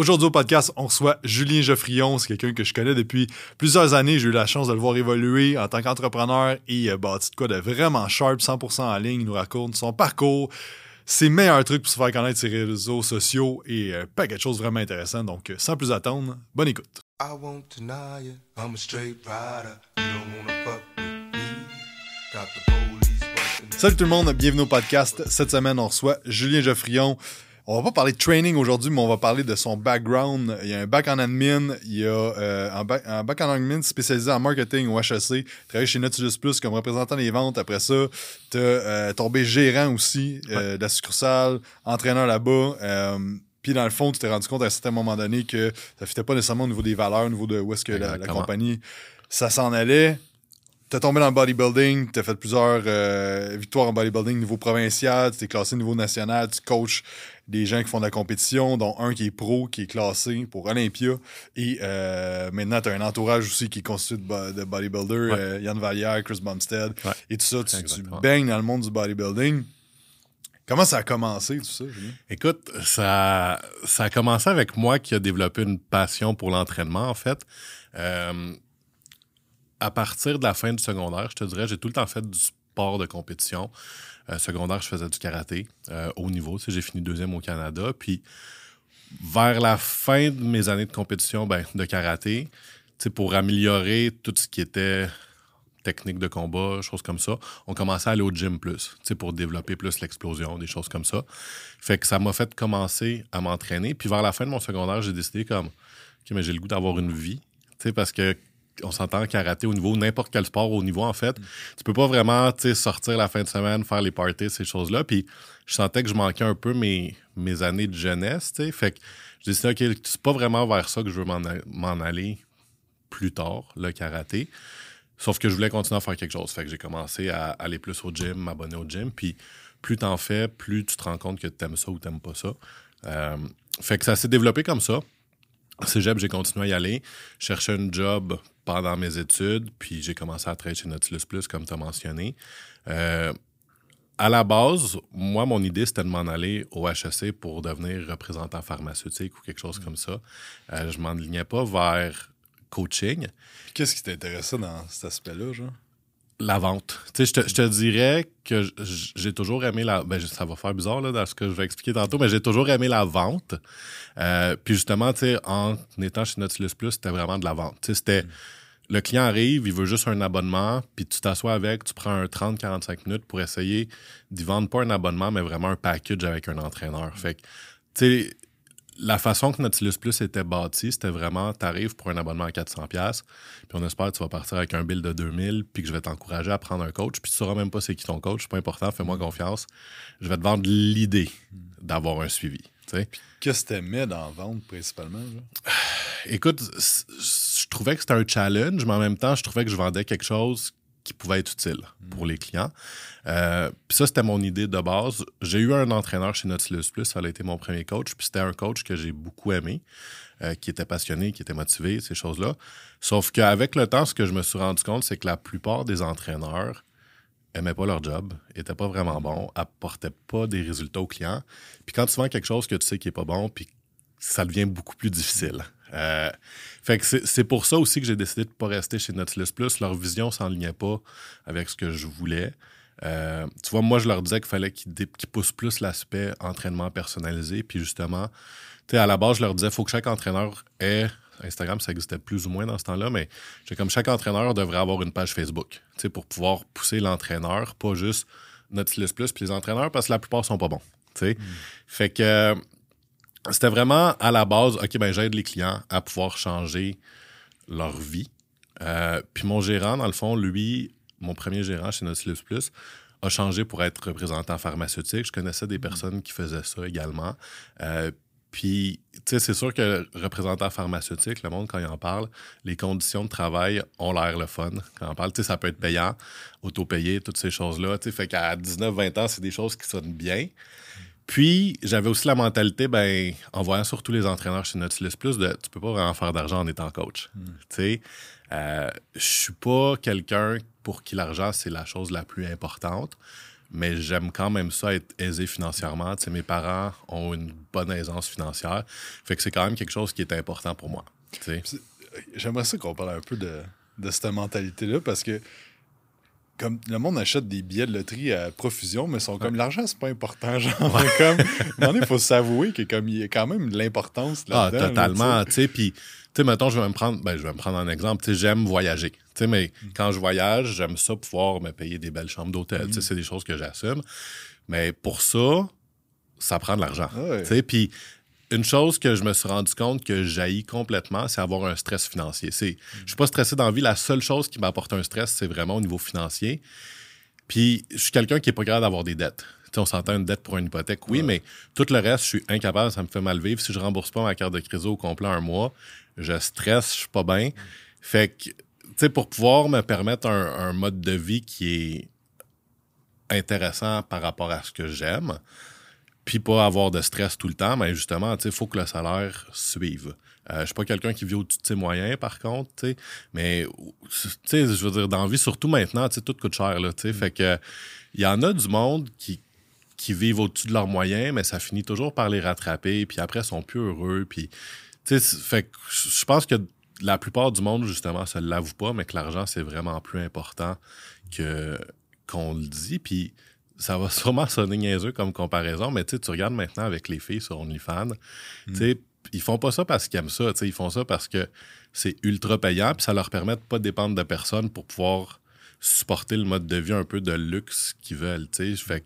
Aujourd'hui au podcast, on reçoit Julien Geoffrion. C'est quelqu'un que je connais depuis plusieurs années. J'ai eu la chance de le voir évoluer en tant qu'entrepreneur et euh, bâti de quoi de vraiment sharp, 100% en ligne. Il nous raconte son parcours, ses meilleurs trucs pour se faire connaître ses réseaux sociaux et euh, pas quelque chose de vraiment intéressant. Donc, euh, sans plus attendre, bonne écoute. I won't deny it. I'm a straight rider. You don't wanna fuck with me. Got the police bustin'. Salut tout le monde, bienvenue au podcast. Cette semaine, on reçoit Julien Geoffrion. On va pas parler de training aujourd'hui, mais on va parler de son background. Il y a un bac en admin, il y a euh, un, bac, un bac en admin spécialisé en marketing au HEC. Travaillé chez Nautilus Plus comme représentant des ventes. Après ça, tu as tombé gérant aussi euh, de la succursale, entraîneur là-bas. Euh, puis dans le fond, tu t'es rendu compte à un certain moment donné que ça ne fitait pas nécessairement au niveau des valeurs, au niveau de où est-ce que la, compagnie, ça s'en allait. T'as tombé dans le bodybuilding, t'as fait plusieurs euh, victoires en bodybuilding niveau provincial, tu t'es classé niveau national, tu coaches des gens qui font de la compétition, dont un qui est pro, qui est classé pour Olympia. Et euh, maintenant, t'as un entourage aussi qui est constitué de, bo- de bodybuilders, Ouais. euh, Yann Vallière, Chris Bumstead, Ouais. et tout ça. Tu, tu baignes dans le monde du bodybuilding. Comment ça a commencé, tout ça, Julien? Écoute, ça, ça a commencé avec moi qui a développé une passion pour l'entraînement, en fait. Euh, à partir de la fin du secondaire, je te dirais, j'ai tout le temps fait du sport de compétition. Euh, secondaire, je faisais du karaté euh, haut niveau. J'ai fini deuxième au Canada. Puis, vers la fin de mes années de compétition ben, de karaté, pour améliorer tout ce qui était technique de combat, choses comme ça, on commençait à aller au gym plus, pour développer plus l'explosion, des choses comme ça. Fait que ça m'a fait commencer à m'entraîner. Puis vers la fin de mon secondaire, j'ai décidé comme, OK, mais j'ai le goût d'avoir une vie, parce que on s'entend en karaté au niveau, n'importe quel sport au niveau, en fait. Tu peux pas vraiment, sortir la fin de semaine, faire les parties, ces choses-là. Puis je sentais que je manquais un peu mes, mes années de jeunesse. Fait que j'ai décidé, OK, c'est pas vraiment vers ça que je veux m'en aller plus tard, le karaté. Sauf que je voulais continuer à faire quelque chose. Fait que j'ai commencé à aller plus au gym, m'abonner au gym. Puis plus t'en fais, plus tu te rends compte que t'aimes ça ou t'aimes pas ça. Euh, fait que ça s'est développé comme ça. Cégep, j'ai continué à y aller. Je cherchais un job pendant mes études, puis j'ai commencé à travailler chez Nautilus Plus, comme tu as mentionné. Euh, à la base, moi, mon idée, c'était de m'en aller au HEC pour devenir représentant pharmaceutique ou quelque chose comme ça. Euh, je m'enlignais pas vers coaching. Qu'est-ce qui t'intéressait dans cet aspect-là, genre? La vente. Tu sais, je te, dirais que j'ai toujours aimé la. Ben, ça va faire bizarre là, dans ce que je vais expliquer tantôt, mais j'ai toujours aimé la vente. Euh, puis justement, tu sais, en étant chez Nautilus Plus, c'était vraiment de la vente. Tu sais, c'était. Le client arrive, il veut juste un abonnement, puis tu t'assois avec, tu prends un 30-45 minutes pour essayer d'y vendre pas un abonnement, mais vraiment un package avec un entraîneur. Fait que, tu sais, la façon que Nautilus Plus était bâti, c'était vraiment, t'arrives pour un abonnement à 400$, puis on espère que tu vas partir avec un bill de 2000$, puis que je vais t'encourager à prendre un coach, puis tu sauras même pas c'est qui ton coach, c'est pas important, fais-moi confiance. Je vais te vendre l'idée d'avoir un suivi. Qu'est-ce que t'aimais dans vente, principalement? Écoute, je trouvais que c'était un challenge, mais en même temps, je trouvais que je vendais quelque chose qui pouvait être utile pour les clients. Euh, puis ça, c'était mon idée de base. J'ai eu un entraîneur chez Nautilus Plus, ça a été mon premier coach, puis c'était un coach que j'ai beaucoup aimé, euh, qui était passionné, qui était motivé, ces choses-là. Sauf qu'avec le temps, ce que je me suis rendu compte, c'est que la plupart des entraîneurs aimaient pas leur job, étaient pas vraiment bons, apportaient pas des résultats aux clients. Puis quand tu vends quelque chose que tu sais qui est pas bon, puis ça devient beaucoup plus difficile. Euh, fait que c'est pour ça aussi que j'ai décidé de pas rester chez Nautilus Plus. Leur vision s'enlignait pas avec ce que je voulais. Euh, tu vois, moi, je leur disais qu'il fallait qu'ils poussent plus l'aspect entraînement personnalisé. Puis justement, tu sais, à la base, je leur disais, faut que chaque entraîneur ait. Instagram, ça existait plus ou moins dans ce temps-là, mais j'ai comme chaque entraîneur devrait avoir une page Facebook, tu sais, pour pouvoir pousser l'entraîneur, pas juste Nautilus Plus, puis les entraîneurs, parce que la plupart sont pas bons, tu sais. Fait que euh, c'était vraiment à la base, OK, ben j'aide les clients à pouvoir changer leur vie. Euh, puis mon gérant, dans le fond, lui, mon premier gérant chez Nautilus Plus, a changé pour être représentant pharmaceutique. Je connaissais des personnes qui faisaient ça également. Euh, puis, tu sais, c'est sûr que représentant pharmaceutique, le monde, quand il en parle, les conditions de travail ont l'air le fun. Quand on parle, tu sais, ça peut être payant, auto-payé, toutes ces choses-là. Tu sais, fait qu'à 19-20 ans, c'est des choses qui sonnent bien. Puis, j'avais aussi la mentalité, ben, en voyant surtout les entraîneurs chez Nautilus Plus, de tu peux pas vraiment faire d'argent en étant coach. Tu sais, euh, je suis pas quelqu'un pour qui l'argent, c'est la chose la plus importante. mais j'aime quand même ça être aisé financièrement. Tu sais, mes parents ont une bonne aisance financière. Fait que c'est quand même quelque chose qui est important pour moi. tu sais. J'aimerais ça qu'on parle un peu de, de cette mentalité-là parce que comme le monde achète des billets de loterie à profusion, mais sont comme l'argent, c'est pas important. Genre, comme, il faut s'avouer qu'il y a comme- il y a quand même de l'importance Ah, là-dedans. là, totalement. tu sais. Tu sais, puis, tu sais, mettons, je vais me prendre, ben, je vais me prendre un exemple. Tu sais, j'aime voyager. Tu sais, mais Mm. quand je voyage, j'aime ça pouvoir me payer des belles chambres d'hôtel. Mm. Tu sais, c'est des choses que j'assume. Mais pour ça, ça prend de l'argent. Ouais. Tu sais, puis une chose que je me suis rendu compte que jaillit complètement, c'est avoir un stress financier. C'est, je suis pas stressé dans la vie. La seule chose qui m'apporte un stress, c'est vraiment au niveau financier. Puis je suis quelqu'un qui est pas capable d'avoir des dettes. Tu sais, on s'entend une dette pour une hypothèque, oui, mais tout le reste, je suis incapable, ça me fait mal vivre. Si je rembourse pas ma carte de crédit au complet un mois, je stresse, je suis pas bien. Fait que, tu sais, pour pouvoir me permettre un, un mode de vie qui est intéressant par rapport à ce que j'aime, puis pas avoir de stress tout le temps, mais justement, il faut que le salaire suive. Euh, je suis pas quelqu'un qui vit au-dessus de ses moyens, par contre, mais, je veux dire, dans la vie, surtout maintenant, tout coûte cher, là, fait que, il y en a du monde qui, qui vivent au-dessus de leurs moyens, mais ça finit toujours par les rattraper, puis après, ils sont plus heureux, puis, fait que je pense que la plupart du monde, justement, se l'avoue pas, mais que l'argent, c'est vraiment plus important que qu'on le dit, puis ça va sûrement sonner niaiseux comme comparaison, mais tu tu regardes maintenant avec les filles sur OnlyFans, tu sais, ils font pas ça parce qu'ils aiment ça, tu ils font ça parce que c'est ultra payant, puis ça leur permet de pas dépendre de personne pour pouvoir supporter le mode de vie un peu de luxe qu'ils veulent, tu. Fait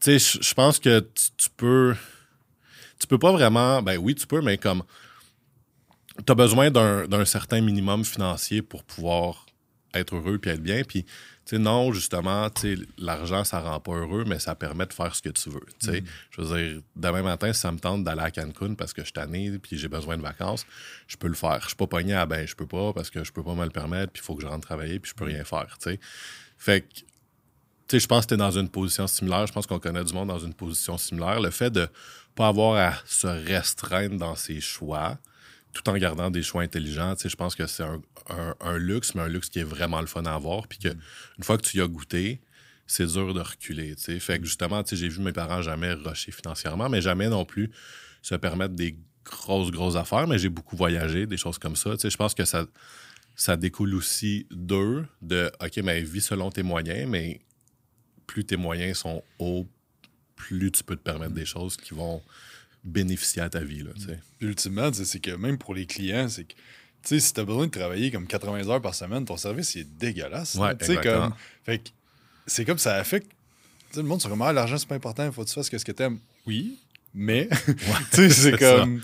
tu sais, je pense que tu, tu peux, tu peux pas vraiment, ben oui, tu peux, mais comme, tu as besoin d'un certain minimum financier pour pouvoir être heureux puis être bien, puis tu sais, non, justement, tu sais, l'argent, ça rend pas heureux, mais ça permet de faire ce que tu veux. tu sais. Je veux dire, demain matin, si ça me tente d'aller à Cancun parce que je suis tanné puis j'ai besoin de vacances, je peux le faire. Je suis pas pogné à ben, je peux pas parce que je peux pas me le permettre, puis il faut que je rentre travailler, puis je peux rien faire. tu sais. Fait que, tu sais, je pense que tu es dans une position similaire. Je pense qu'on connaît du monde dans une position similaire. Le fait de pas avoir à se restreindre dans ses choix, tout en gardant des choix intelligents, tu sais, je pense que c'est un, un- un luxe, mais un luxe qui est vraiment le fun à avoir. Puis que une fois que tu y as goûté, c'est dur de reculer. tu sais. Fait que justement, tu sais, j'ai vu mes parents jamais rusher financièrement, mais jamais non plus se permettre des grosses, grosses affaires. Mais j'ai beaucoup voyagé, des choses comme ça. Tu sais, je pense que ça, ça découle aussi d'eux, de OK, mais vis selon tes moyens, mais plus tes moyens sont hauts, plus tu peux te permettre des choses qui vont bénéficier à ta vie. Là, ultimement, c'est que même pour les clients, c'est que, tu sais, si t'as besoin de travailler comme 80 heures par semaine, ton service, il est dégueulasse. Ouais, comme. Fait que c'est comme ça affecte. Le monde, c'est comme, ah, l'argent, c'est pas important, il faut que tu fasses ce que t'aimes. Oui, mais. tu sais, c'est c'est comme.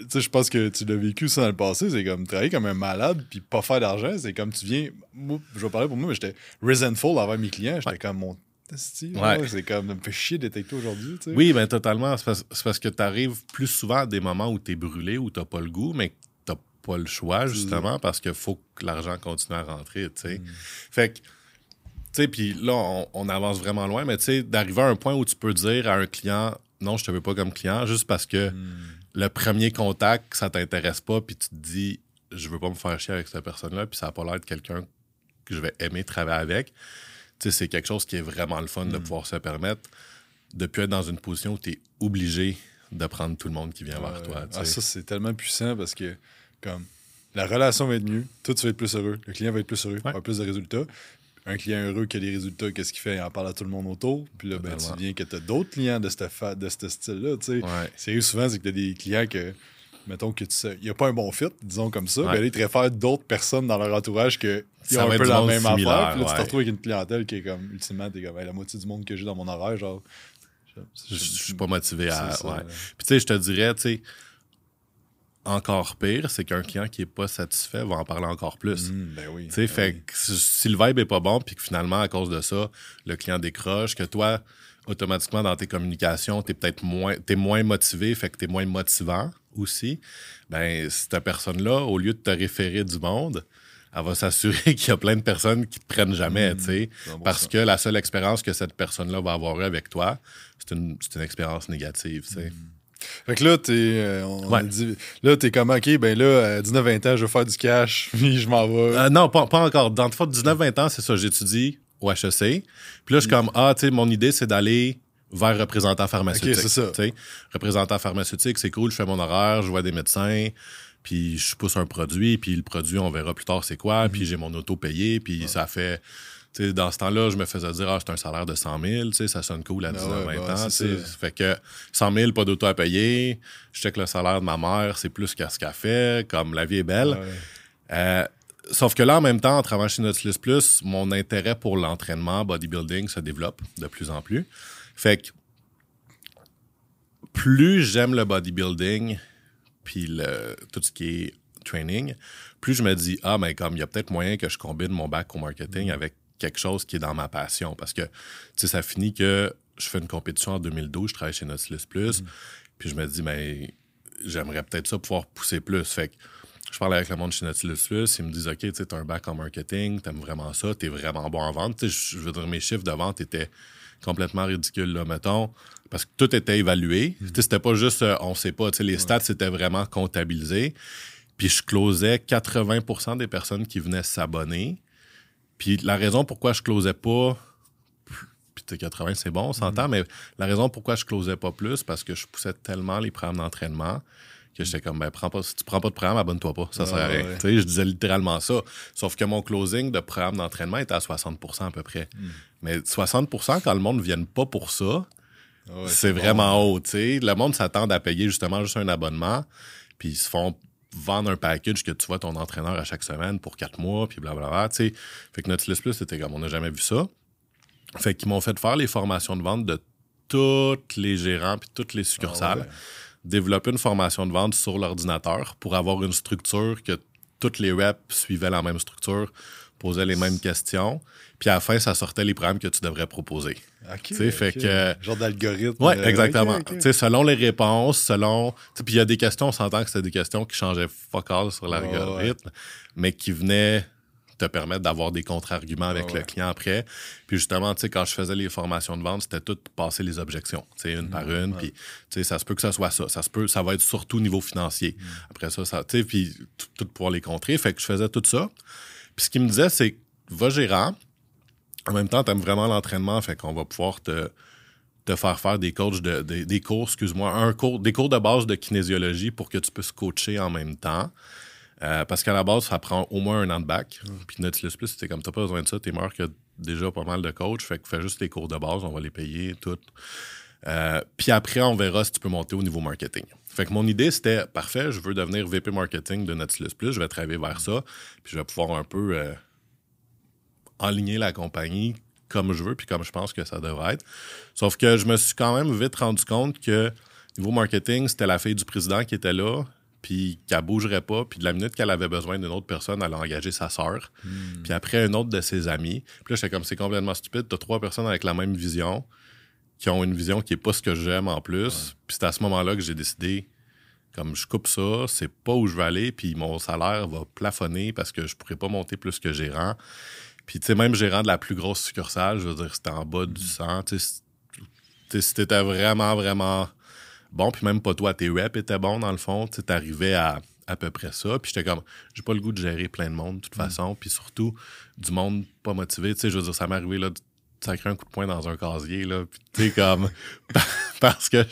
Tu sais, je pense que tu l'as vécu ça dans le passé. C'est comme travailler comme un malade puis pas faire d'argent. C'est comme tu viens. Moi, je vais parler pour moi, mais j'étais resentful envers mes clients. J'étais Ouais. comme mon. Ouais. C'est comme, me fait chier toi aujourd'hui. tu sais. Oui, ben totalement. C'est parce, que tu arrives plus souvent à des moments où tu es brûlé, où tu pas le goût, mais que tu pas le choix, justement, parce qu'il faut que l'argent continue à rentrer. tu sais. Fait que, tu sais, puis là, on, on avance vraiment loin, mais tu sais, d'arriver à un point où tu peux dire à un client, non, je te veux pas comme client, juste parce que le premier contact, ça t'intéresse pas, puis tu te dis, je veux pas me faire chier avec cette personne-là, puis ça a pas l'air de quelqu'un que je vais aimer travailler avec. C'est quelque chose qui est vraiment le fun de pouvoir se permettre de plus être dans une position où tu es obligé de prendre tout le monde qui vient vers toi. Ah, ça, c'est tellement puissant parce que, comme, la relation va être mieux, toi, tu vas être plus heureux, le client va être plus heureux, Ouais. avoir plus de résultats. Un client heureux qui a des résultats, qu'est-ce qu'il fait? Il en parle à tout le monde autour. Puis là, ben, tu viens que tu as d'autres clients de ce de style-là. tu sais. Ouais. C'est souvent, c'est que tu as des clients que, mettons, que tu sais, il n'y a pas un bon fit, disons comme ça. Ouais. Ben là, ils te réfèrent d'autres personnes dans leur entourage Ça ont un peu la même affaire. Puis là, tu te retrouves avec une clientèle qui est comme, ultimement, t'es comme, Hey, la moitié du monde que j'ai dans mon horaire, genre. Je je suis pas motivé à. Ça, ouais. Puis tu sais, je te dirais, tu sais, encore pire, c'est qu'un client qui est pas satisfait va en parler encore plus. Hum, ben oui. Tu sais, ben fait oui. que si- si le vibe est pas bon, puis que finalement, à cause de ça, le client décroche, que toi, automatiquement, dans tes communications, t'es peut-être moins, t'es moins motivé, fait que t'es moins motivant aussi, ben, cette personne-là, au lieu de te référer du monde, elle va s'assurer qu'il y a plein de personnes qui te prennent jamais, tu sais, bon parce sens. que la seule expérience que cette personne-là va avoir eue avec toi, c'est une, une expérience négative, tu sais. Fait que là, t'es. euh, on Ouais. dit- là, t'es comme, OK, ben là, à 19-20 ans, je veux faire du cash, puis je m'en vais. Euh, non, pas, pas encore. Dans le fond, 19-20 ans, c'est ça, j'étudie au HEC. Puis là, je suis comme, ah, tu sais, mon idée, c'est d'aller vers représentant pharmaceutique. C'est ça. tu sais. Représentant pharmaceutique, c'est cool, je fais mon horaire, je vois des médecins, puis je pousse un produit, puis le produit, on verra plus tard c'est quoi, puis j'ai mon auto payé, puis ça fait... tu sais, dans ce temps-là, je me faisais dire, ah, c'est un salaire de 100 000, tu sais, ça sonne cool à 19, Ah ouais, 20 bah, ans. c'est tu sais. ça. Fait que 100 000, pas d'auto à payer. Je sais que le salaire de ma mère, c'est plus qu'à ce qu'elle fait. Comme la vie est belle. Ouais. Euh, sauf que là, en même temps, en travaillant chez Nautilus Plus, mon intérêt pour l'entraînement, bodybuilding, se développe de plus en plus. Fait que plus j'aime le bodybuilding, puis le, tout ce qui est training, plus je me dis, ah, mais comme il y a peut-être moyen que je combine mon bac au marketing avec quelque chose qui est dans ma passion. Parce que, tu sais, ça finit que je fais une compétition en 2012, je travaille chez Nautilus Plus, puis je me dis, mais j'aimerais peut-être ça pouvoir pousser plus. Fait que je parle avec le monde chez Nautilus Plus, ils me disent, OK, tu sais, t'as un bac en marketing, t'aimes vraiment ça, t'es vraiment bon en vente. Tu je veux dire, mes chiffres de vente étaient complètement ridicules, là, mettons, parce que tout était évalué. Tu sais, C'était pas juste, euh, on sait pas, tu les stats, c'était vraiment comptabilisé. Puis je closais 80% des personnes qui venaient s'abonner. Puis la raison pourquoi je closais pas, puis tu sais, 80 c'est bon, on s'entend, mais la raison pourquoi je closais pas plus, parce que je poussais tellement les programmes d'entraînement que j'étais comme, ben, prends pas, si tu prends pas de programme, abonne-toi pas, ça sert à Ah, rien. ouais. Tu sais, je disais littéralement ça. Sauf que mon closing de programme d'entraînement était à 60% à peu près. Hmm. Mais 60% quand le monde ne vienne pas pour ça, Ah ouais, c'est bon. vraiment haut, tu sais. Le monde s'attend à payer justement juste un abonnement, puis ils se font vendre un package que tu vois ton entraîneur à chaque semaine pour quatre mois, puis blablabla, tu sais. Fait que Nautilus Plus, c'était comme, on n'a jamais vu ça. Fait qu'ils m'ont fait faire les formations de vente de tous les gérants puis toutes les succursales. Ah ouais. Développer une formation de vente sur l'ordinateur pour avoir une structure que toutes les reps suivaient la même structure, posaient les mêmes questions, puis à la fin, ça sortait les programmes que tu devrais proposer. Ok, Tu sais, fait que- Genre d'algorithme. Oui, euh, exactement. selon les réponses, selon. Puis il y a des questions, on s'entend que c'était des questions qui changeaient fuck all sur l'algorithme, mais qui venaient te permettre d'avoir des contre-arguments avec Ouais, le client après. Puis justement, tu sais, quand je faisais les formations de vente, c'était tout passer les objections, tu sais, une par une. Puis, tu sais, ça se peut que ça soit ça. Ça se peut, ça va être surtout au niveau financier. Après ça, ça, tu sais, puis tout, tout pouvoir les contrer. Fait que je faisais tout ça. Puis ce qu'il me disait, c'est va gérant. En même temps, tu aimes vraiment l'entraînement, fait qu'on va pouvoir te, te faire faire des coachs de, des- des cours, excuse-moi, un cours, des cours de base de kinésiologie pour que tu puisses coacher en même temps. Euh, parce qu'à la base, ça prend au moins un an de bac. Puis Nautilus Plus, c'était comme t'as pas besoin de ça, t'es meilleur que déjà pas mal de coachs. Fait que fais juste les cours de base, on va les payer, tout. Euh, puis après, on verra si tu peux monter au niveau marketing. Fait que mon idée, c'était parfait, je veux devenir VP marketing de Nautilus Plus, je vais travailler vers ça, puis je vais pouvoir un peu euh, aligner la compagnie comme je veux, puis comme je pense que ça devrait être. Sauf que je me suis quand même vite rendu compte que niveau marketing, c'était la fille du président qui était là, puis qu'elle bougerait pas, puis de la minute qu'elle avait besoin d'une autre personne, elle a engagé sa sœur, puis après une autre de ses amis. Puis là, j'étais comme, c'est complètement stupide, t'as trois personnes avec la même vision, qui ont une vision qui est pas ce que j'aime en plus. Puis c'est à ce moment-là que j'ai décidé, comme je coupe ça, c'est pas où je veux aller, puis mon salaire va plafonner parce que je pourrais pas monter plus que gérant. Puis tu sais, même gérant de la plus grosse succursale, je veux dire, c'était en bas du 100. Tu sais, c- tu sais, si t'étais vraiment, vraiment bon, puis même pas toi, tes reps étaient bons dans le fond, tu sais, t'arrivais à à peu près ça. Puis j'étais comme, j'ai pas le goût de gérer plein de monde de toute façon, puis surtout du monde pas motivé. Tu sais, je veux dire, ça m'est arrivé là, de sacrer un coup de poing dans un casier, là, puis tu sais, comme, parce que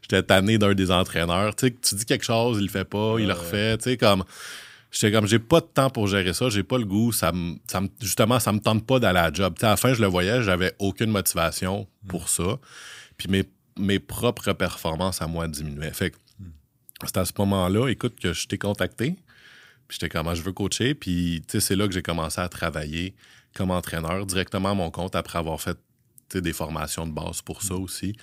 j'étais tanné d'un des entraîneurs. Tu sais, tu dis quelque chose, il le fait pas, il le refait, tu sais, comme, j'étais comme, j'ai pas de temps pour gérer ça, j'ai pas le goût, ça me, ça me- justement, ça me tente pas d'aller à la job. Tu sais, à la fin, je le voyais, j'avais aucune motivation pour ça. Puis mes, mes propres performances à moi diminuaient. Fait que c'est à ce moment-là, écoute, que je t'ai contacté. Puis j'étais comme, Ah, je veux coacher. Puis, c'est là que j'ai commencé à travailler comme entraîneur directement à mon compte après avoir fait des formations de base pour ça aussi.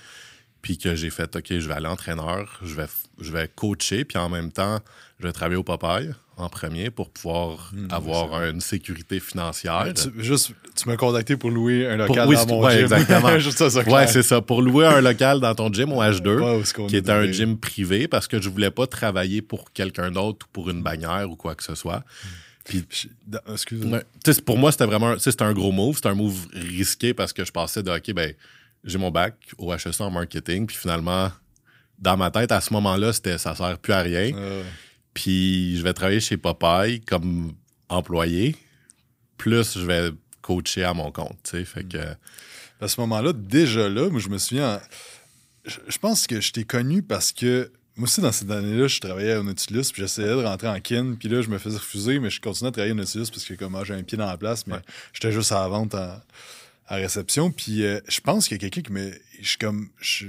Puis que j'ai fait, OK, je vais aller entraîneur, je vais, je vais coacher, puis en même temps, je vais travailler au Popeye en premier pour pouvoir avoir une sécurité financière. Tu, juste, tu m'as contacté pour louer un Pour- local oui, dans mon ouais, gym. exactement. juste ça, ça Ouais, c'est ça. Pour louer un local dans ton gym au H2, Ouais, où est-ce qu'on qui était un gym privé, parce que je voulais pas travailler pour quelqu'un d'autre ou pour une bannière ou quoi que ce soit. Puis, Je- dans- Excuse-moi. pour moi, c'était vraiment c'était un gros move. C'était un move risqué parce que je passais de, OK, ben, j'ai mon bac au HEC en marketing. Puis finalement, dans ma tête, à ce moment-là, c'était, ça sert plus à rien. Euh, Puis je vais travailler chez Popeye comme employé. Plus je vais coacher à mon compte. Fait que, À ce moment-là, déjà là, moi, je me souviens. Je, pense que je t'ai connu parce que. Moi aussi, dans cette année-là, je travaillais au Nautilus, puis j'essayais de rentrer en kin, puis là, je me faisais refuser, mais je continuais à travailler au Nautilus parce que, comme, ah, j'ai un pied dans la place, mais Ouais. j'étais juste à la vente en- à réception. Puis euh, je pense qu'il y a quelqu'un qui me. Je suis comme. Je,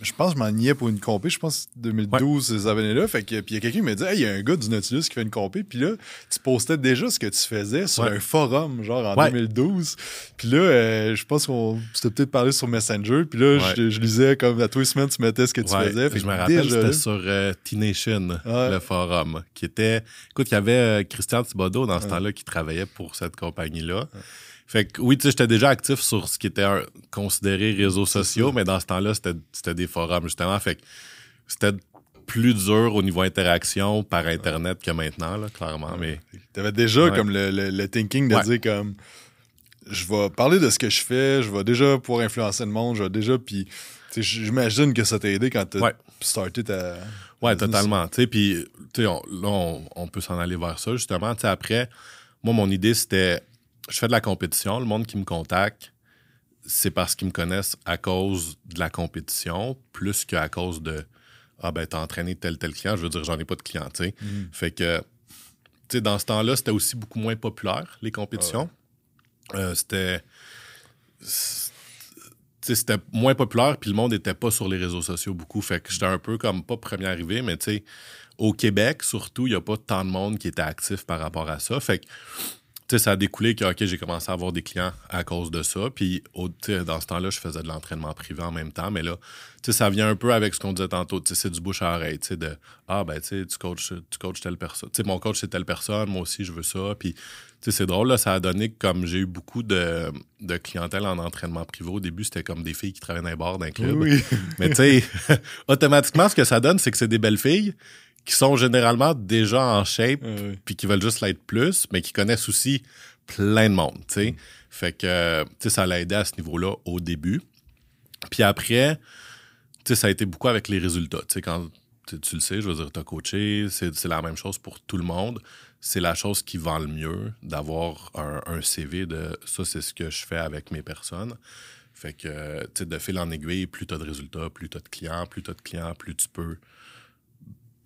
je pense que je m'en niais pour une compé. Je pense que 2012, ces années-là. Fait que, puis il y a quelqu'un qui m'a dit Hey, il y a un gars du Nautilus qui fait une compé. Puis là, tu postais déjà ce que tu faisais sur Ouais. un forum, genre en Ouais. 2012. Puis là, euh, je pense qu'on s'était peut-être parlé sur Messenger. Puis là, je, je lisais comme à tous les semaines, tu mettais ce que tu faisais. Fait je me rappelle, déjà c'était sur euh, T-Nation, le forum, qui était... Écoute, il y avait euh, Christian Thibodeau dans ce temps-là qui travaillait pour cette compagnie-là. Fait que oui, tu sais, j'étais déjà actif sur ce qui était un- considéré réseaux sociaux, mais dans ce temps-là, c'était des forums, justement. Fait que c'était plus dur au niveau interaction par Internet que maintenant, là, clairement. Mais T'avais déjà Ouais. comme le, le- le thinking de Ouais. dire comme je vais parler de ce que je fais, je vais déjà pouvoir influencer le monde, je vais déjà puis tu sais, j'imagine que ça t'a aidé quand t'as Ouais. starté ta Ouais, business. totalement. Tu sais, puis tu là, on, on peut s'en aller vers ça, justement. Tu sais, après, moi, mon idée, c'était, je fais de la compétition. Le monde qui me contacte, c'est parce qu'ils me connaissent à cause de la compétition, plus qu'à cause de, ah ben, t'as entraîné tel, tel client. Je veux dire, j'en ai pas de client, tu sais. Mhm. Fait que, tu sais, dans ce temps-là, c'était aussi beaucoup moins populaire, les compétitions. Euh, c'était... c'est- tu sais, c'était moins populaire, puis le monde n'était pas sur les réseaux sociaux beaucoup. Fait que j'étais un peu comme, pas premier arrivé, mais tu sais, au Québec, surtout, il n'y a pas tant de monde qui était actif par rapport à ça. Fait que, sais, ça a découlé que, OK, j'ai commencé à avoir des clients à cause de ça. Puis, au- tu dans ce temps-là, je faisais de l'entraînement privé en même temps. Mais là, tu sais, ça vient un peu avec ce qu'on disait tantôt. Tu sais, c'est du bouche à oreille, tu sais, de, ah, ben, tu tu coaches, tu coaches telle personne. Tu sais, mon coach, c'est telle personne, moi aussi, je veux ça. Puis, tu sais, c'est drôle, là, ça a donné que comme j'ai eu beaucoup de, de clientèle en entraînement privé. Au début, c'était comme des filles qui travaillaient dans les bars d'un club. Oui. Mais tu sais, automatiquement, ce que ça donne, c'est que c'est des belles filles qui sont généralement déjà en shape Euh, puis qui veulent juste l'être plus, mais qui connaissent aussi plein de monde, tu sais. Fait que, tu sais, ça l'a aidé à ce niveau-là au début. Puis après, tu sais, ça a été beaucoup avec les résultats. Tu sais, quand tu, le sais, je veux dire, t'as coaché, c'est la même chose pour tout le monde. C'est la chose qui vend le mieux d'avoir un, un CV de ça, c'est ce que je fais avec mes personnes. Fait que, tu sais, de fil en aiguille, plus tu as de résultats, plus tu as de clients, plus tu as de clients, plus tu peux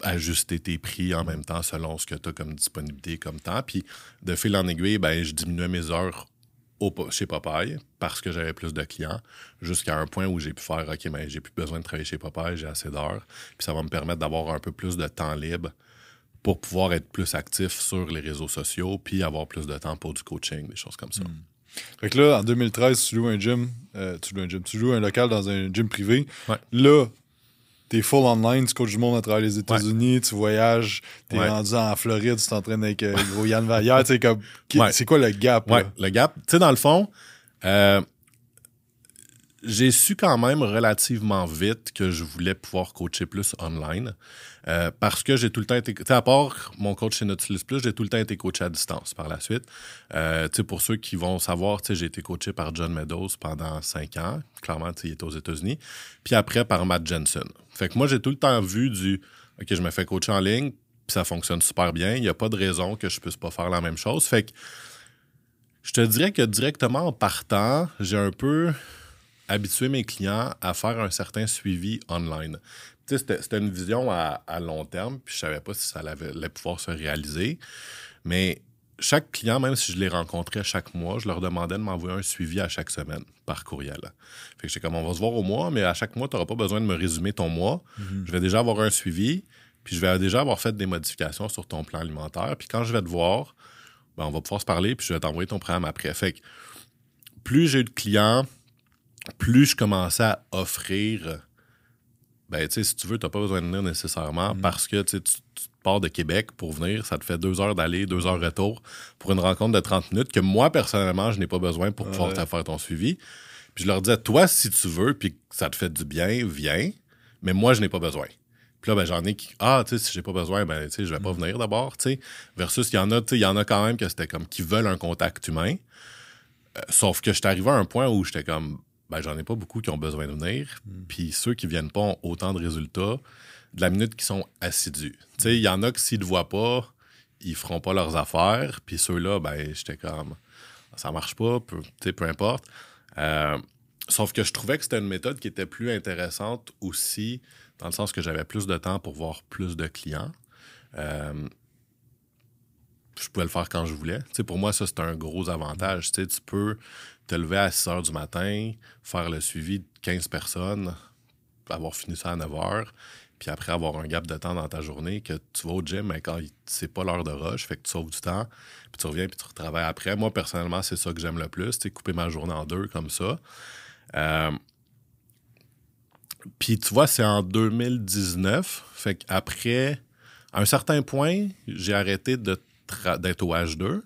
ajuster tes prix en même temps selon ce que tu as comme disponibilité, comme temps. Puis de fil en aiguille, ben, je diminuais mes heures au, chez Popeye parce que j'avais plus de clients jusqu'à un point où j'ai pu faire OK, mais j'ai plus besoin de travailler chez Popeye, j'ai assez d'heures. Puis ça va me permettre d'avoir un peu plus de temps libre pour pouvoir être plus actif sur les réseaux sociaux puis avoir plus de temps pour du coaching, des choses comme ça. Fait que là, en 2013, tu loues un gym, euh, tu loues un gym, tu loues un local dans un gym privé. Ouais. Là, t'es full online, tu coaches du monde à travers les États-Unis, tu voyages, t'es Ouais. rendu en Floride, tu t'entraînes avec euh, gros Yann Vallière, tu comme, c'est quoi le gap, là? le gap. Tu sais, dans le fond, euh, j'ai su quand même relativement vite que je voulais pouvoir coacher plus online euh, parce que j'ai tout le temps été. Tu sais, à part mon coach chez Nautilus Plus, j'ai tout le temps été coaché à distance par la suite. Euh, tu sais, pour ceux qui vont savoir, j'ai été coaché par John Meadows pendant cinq ans. Clairement, il était aux États-Unis. Puis après, par Matt Jensen. Fait que moi, j'ai tout le temps vu du OK, je me fais coacher en ligne, puis ça fonctionne super bien. Il n'y a pas de raison que je puisse pas faire la même chose. Fait que je te dirais que directement en partant, j'ai un peu habitué mes clients à faire un certain suivi online. C'était une vision à, à long terme, puis je savais pas si ça allait pouvoir se réaliser. Mais chaque client, même si je les rencontrais chaque mois, je leur demandais de m'envoyer un suivi à chaque semaine par courriel. Fait que j'étais comme, on va se voir au mois, mais à chaque mois, tu n'auras pas besoin de me résumer ton mois. Je vais déjà avoir un suivi, puis je vais déjà avoir fait des modifications sur ton plan alimentaire. Puis quand je vais te voir, ben, on va pouvoir se parler, puis je vais t'envoyer ton programme après. Fait que plus j'ai eu de clients, plus je commençais à offrir. Ben, tu sais, si tu veux, tu n'as pas besoin de venir nécessairement parce que tu pars de Québec pour venir, ça te fait deux heures d'aller, deux heures retour pour une rencontre de 30 minutes que moi, personnellement, je n'ai pas besoin pour pouvoir Ouais. te faire ton suivi. Puis je leur disais, toi, si tu veux, puis que ça te fait du bien, viens, mais moi, je n'ai pas besoin. Puis là, ben, j'en ai qui, ah, tu sais, si j'ai pas besoin, ben, tu sais, je vais pas venir d'abord, tu sais. Versus, il y en a, tu sais, il y en a quand même que c'était comme qui veulent un contact humain. Euh, sauf que j'étais arrivé à un point où j'étais comme, ben, j'en ai pas beaucoup qui ont besoin de venir. Puis ceux qui viennent pas ont autant de résultats de la minute qui sont assidus. Tu sais, il y en a que s'ils le voient pas, ils feront pas leurs affaires. Puis ceux-là, ben, j'étais comme, ça marche pas, peu, peu importe. Euh, sauf que je trouvais que c'était une méthode qui était plus intéressante aussi, dans le sens que j'avais plus de temps pour voir plus de clients. Euh, je pouvais le faire quand je voulais. Pour moi, ça, c'est un gros avantage. Tu peux te lever à 6 heures du matin, faire le suivi de 15 personnes, avoir fini ça à 9 heures, puis après avoir un gap de temps dans ta journée que tu vas au gym, mais quand c'est pas l'heure de rush, fait que tu sauves du temps, puis tu reviens, puis tu retravailles après. Moi, personnellement, c'est ça que j'aime le plus, sais, couper ma journée en deux comme ça. Euh, puis tu vois, c'est en 2019, fait qu'après, à un certain point, j'ai arrêté d'être au H2.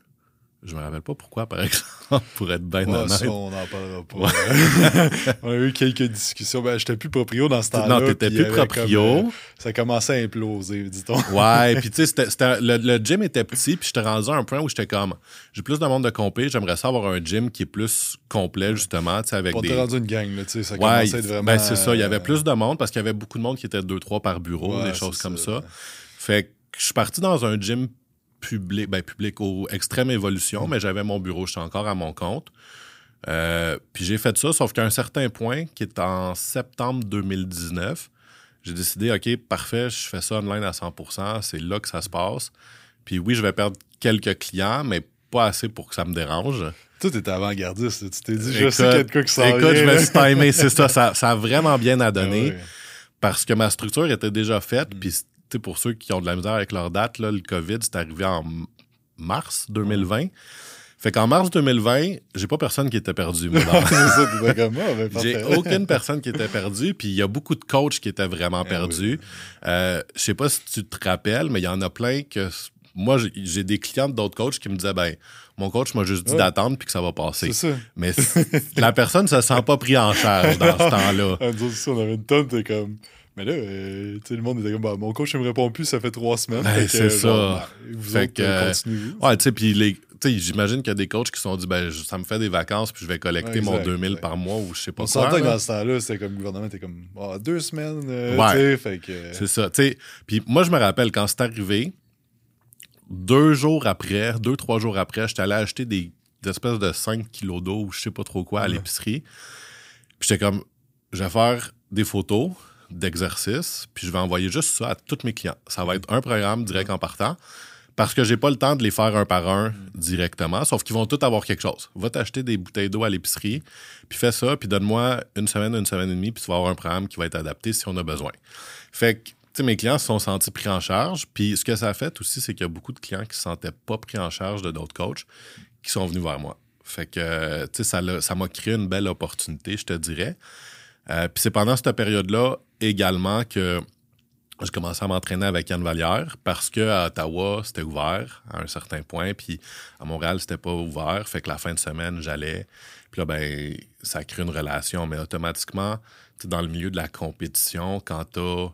Je me rappelle pas pourquoi, par exemple, pour être bien Ouais, honnête. ça, on n'en parlera pas. on a eu quelques discussions. Ben, j'étais plus proprio dans ce temps-là. non, t'étais plus proprio. comme, euh, ça commençait à imploser, dit-on. Ouais, puis tu sais, le, le gym était petit, puis j'étais rendu à un point où j'étais comme, j'ai plus de monde de compé, j'aimerais ça avoir un gym qui est plus complet, justement, tu sais, avec On des... t'a rendu une gang, là, tu sais. Ça Ouais, commençait à être vraiment. ben c'est ça, il y avait euh, plus de monde parce qu'il y avait beaucoup de monde qui était deux, trois par bureau, des choses comme ça. ça. Fait que je suis parti dans un gym public, ben public au extrême évolution, mais j'avais mon bureau, j'étais encore à mon compte. Euh, puis j'ai fait ça, sauf qu'à un certain point, qui est en septembre 2019, j'ai décidé, OK, parfait, je fais ça online à 100%, c'est là que ça se passe. Puis oui, je vais perdre quelques clients, mais pas assez pour que ça me dérange. Toi, t'étais avant-gardiste. Tu t'es dit, je Écoute, sais qu'il y a de quoi qui s'en Écoute, je me suis timé, c'est ça, ça. ça a vraiment bien à donner Ah parce que ma structure était déjà faite. Mm. Puis, pour ceux qui ont de la misère avec leur date, là, le COVID, c'est arrivé en mars 2020. Fait qu'en mars 2020, j'ai pas personne qui était perdu. moi, ah, ben, J'ai aucune personne qui était perdue, puis il y a beaucoup de coachs qui étaient vraiment Eh perdus. Euh, Je sais pas si tu te rappelles, mais il y en a plein que. Moi, j'ai- des clients d'autres coachs qui me disaient ben, mon coach m'a juste dit Ouais. d'attendre puis que ça va passer. C'est ça. Mais la personne se sent pas pris en charge dans ce temps-là. Ah, on avait une tonne, t'es comme. Mais là, euh, tu sais, le monde était comme, bah, mon coach ne me répond plus, ça fait trois semaines. Ben, c'est ça. bon, ben, vous Fait autres, que, euh. Ouais, tu sais, puis les. tu sais, j'imagine qu'il y a des coachs qui se sont dit, ben, ça me fait des vacances, puis je vais collecter Ouais, mon exact, 2000 exact. par mois ou je sais pas On quoi. sentait que dans ce temps-là, c'était comme le gouvernement était comme Ah, deux semaines. euh, Ouais. fait que. euh, C'est ça. Puis moi, je me rappelle, quand c'est arrivé, deux jours après, deux, trois jours après, j'étais allé acheter des, des espèces de 5 kilos d'eau ou je sais pas trop quoi à Ouais. l'épicerie. Puis j'étais comme, je vais faire des photos d'exercices, puis je vais envoyer juste ça à tous mes clients. Ça va être un programme direct en partant. Parce que j'ai pas le temps de les faire un par un directement, sauf qu'ils vont tous avoir quelque chose. Va t'acheter des bouteilles d'eau à l'épicerie, puis fais ça, puis donne-moi une semaine, une semaine et demie, puis tu vas avoir un programme qui va être adapté si on a besoin. Fait que, tu sais, mes clients se sont sentis pris en charge, puis ce que ça a fait aussi, c'est qu'il y a beaucoup de clients qui se sentaient pas pris en charge de d'autres coachs qui sont venus vers moi. Fait que, tu sais, ça m'a créé une belle opportunité, je te dirais. Euh, puis c'est pendant cette période-là également que j'ai commencé à m'entraîner avec Yann Vallière parce qu'à Ottawa, c'était ouvert à un certain point, puis à Montréal, c'était pas ouvert. Fait que la fin de semaine, j'allais. Puis là, ben, ça crée une relation, mais automatiquement, tu dans le milieu de la compétition, quand tu as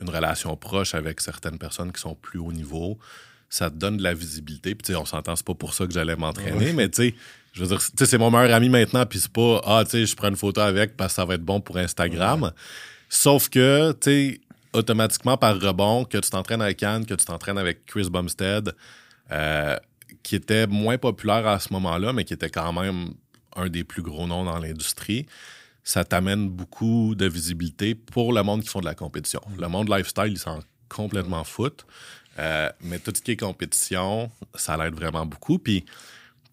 une relation proche avec certaines personnes qui sont plus haut niveau, ça te donne de la visibilité. Puis, tu sais, on s'entend, c'est pas pour ça que j'allais m'entraîner, Ouais. mais tu sais, je veux dire, tu sais, c'est mon meilleur ami maintenant, puis c'est pas, ah, tu sais, je prends une photo avec parce que ça va être bon pour Instagram. Sauf que, tu sais, automatiquement, par rebond, que tu t'entraînes avec Anne, que tu t'entraînes avec Chris Bumstead, euh, qui était moins populaire à ce moment-là, mais qui était quand même un des plus gros noms dans l'industrie, ça t'amène beaucoup de visibilité pour le monde qui font de la compétition. Le monde lifestyle, ils s'en complètement foutent. Euh, mais tout ce qui est compétition, ça l'aide vraiment beaucoup. Puis,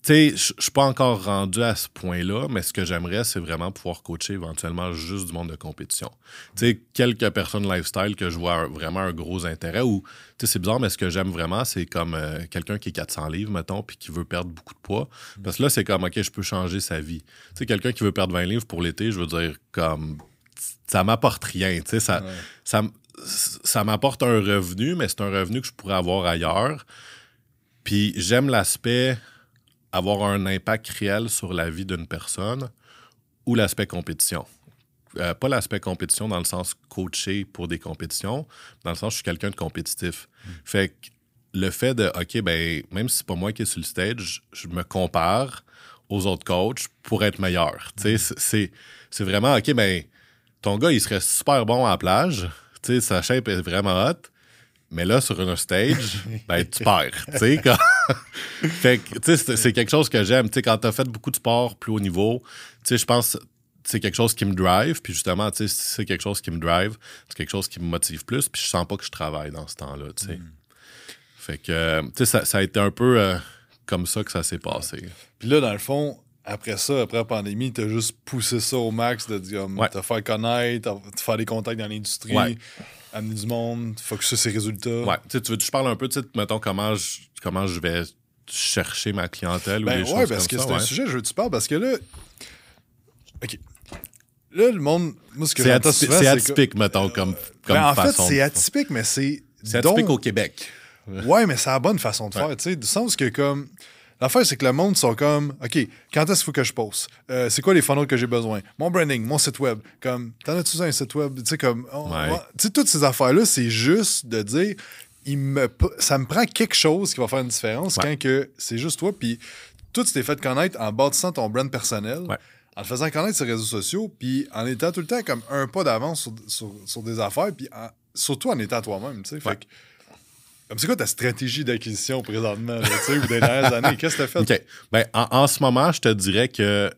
tu sais, je suis pas encore rendu à ce point-là, mais ce que j'aimerais, c'est vraiment pouvoir coacher éventuellement juste du monde de compétition. Tu sais, quelques personnes lifestyle que je vois vraiment un gros intérêt ou, tu sais, c'est bizarre, mais ce que j'aime vraiment, c'est comme euh, quelqu'un qui est 400 livres, mettons, puis qui veut perdre beaucoup de poids. Parce que là, c'est comme, OK, je peux changer sa vie. Tu sais, quelqu'un qui veut perdre 20 livres pour l'été, je veux dire, comme, ça m'apporte rien, tu sais, ça, Ouais. ça, ça m'apporte un revenu, mais c'est un revenu que je pourrais avoir ailleurs. Puis j'aime l'aspect avoir un impact réel sur la vie d'une personne ou l'aspect compétition. Euh, pas l'aspect compétition dans le sens coacher pour des compétitions, dans le sens je suis quelqu'un de compétitif. Fait que le fait de, OK, ben, même si c'est pas moi qui est sur le stage, je me compare aux autres coachs pour être meilleur. Sais, c'est- vraiment, OK, ben, ton gars, il serait super bon à la plage. Sa shape est vraiment hot. Mais là, sur un stage, ben, tu perds. tu sais, quand- fait que, tu c'est- quelque chose que j'aime. Tu quand t'as fait beaucoup de sport plus haut niveau, tu je pense que c'est quelque chose qui me drive. Puis justement, tu c'est quelque chose qui me drive, c'est quelque chose qui me motive plus. Puis je sens pas que je travaille dans ce temps-là, tu sais. Fait que, euh, tu sais, ça, ça a été un peu euh, comme ça que ça s'est passé. Puis là, dans le fond, après ça, après la pandémie, t'as juste poussé ça au max de dire, Ouais. te faire connaître, te faire des contacts dans l'industrie, Ouais. Amener du monde, focuser ses résultats. Ouais. Tu veux que je parle un peu, tu sais, mettons, comment je, comment je vais chercher ma clientèle ou Ben des ouais, choses parce comme que c'est un sujet, je veux que tu parles, parce que là. OK. Là, le monde. Moi, ce que C'est j'entends atypi- souvent, c'est que- atypique, mettons, comme, comme Ben, en fait, façon. c'est de- atypique, mais c'est. C'est donc- atypique au Québec. Ouais, mais c'est la bonne façon de faire, tu sais, du sens que comme l'affaire c'est que le monde sont comme OK, quand est-ce qu'il faut que je poste? Euh, c'est quoi les funnels que j'ai besoin? Mon branding, mon site web, comme t'en as-tu un site web, tu sais comme on- Ouais. on- tu sais toutes ces affaires là, c'est juste de dire il me ça me prend quelque chose qui va faire une différence Ouais. quand que c'est juste toi puis tout tu t'es fait connaître en bâtissant ton brand personnel. Ouais. En te faisant connaître sur les réseaux sociaux, puis en étant tout le temps comme un pas d'avance sur, sur- sur des affaires, puis en- surtout en étant toi-même, tu sais. Fait Ouais. que- c'est quoi ta stratégie d'acquisition présentement, tu sais, ou des dernières années? Qu'est-ce que t'as fait? OK. Ben, en, en ce moment, je te dirais que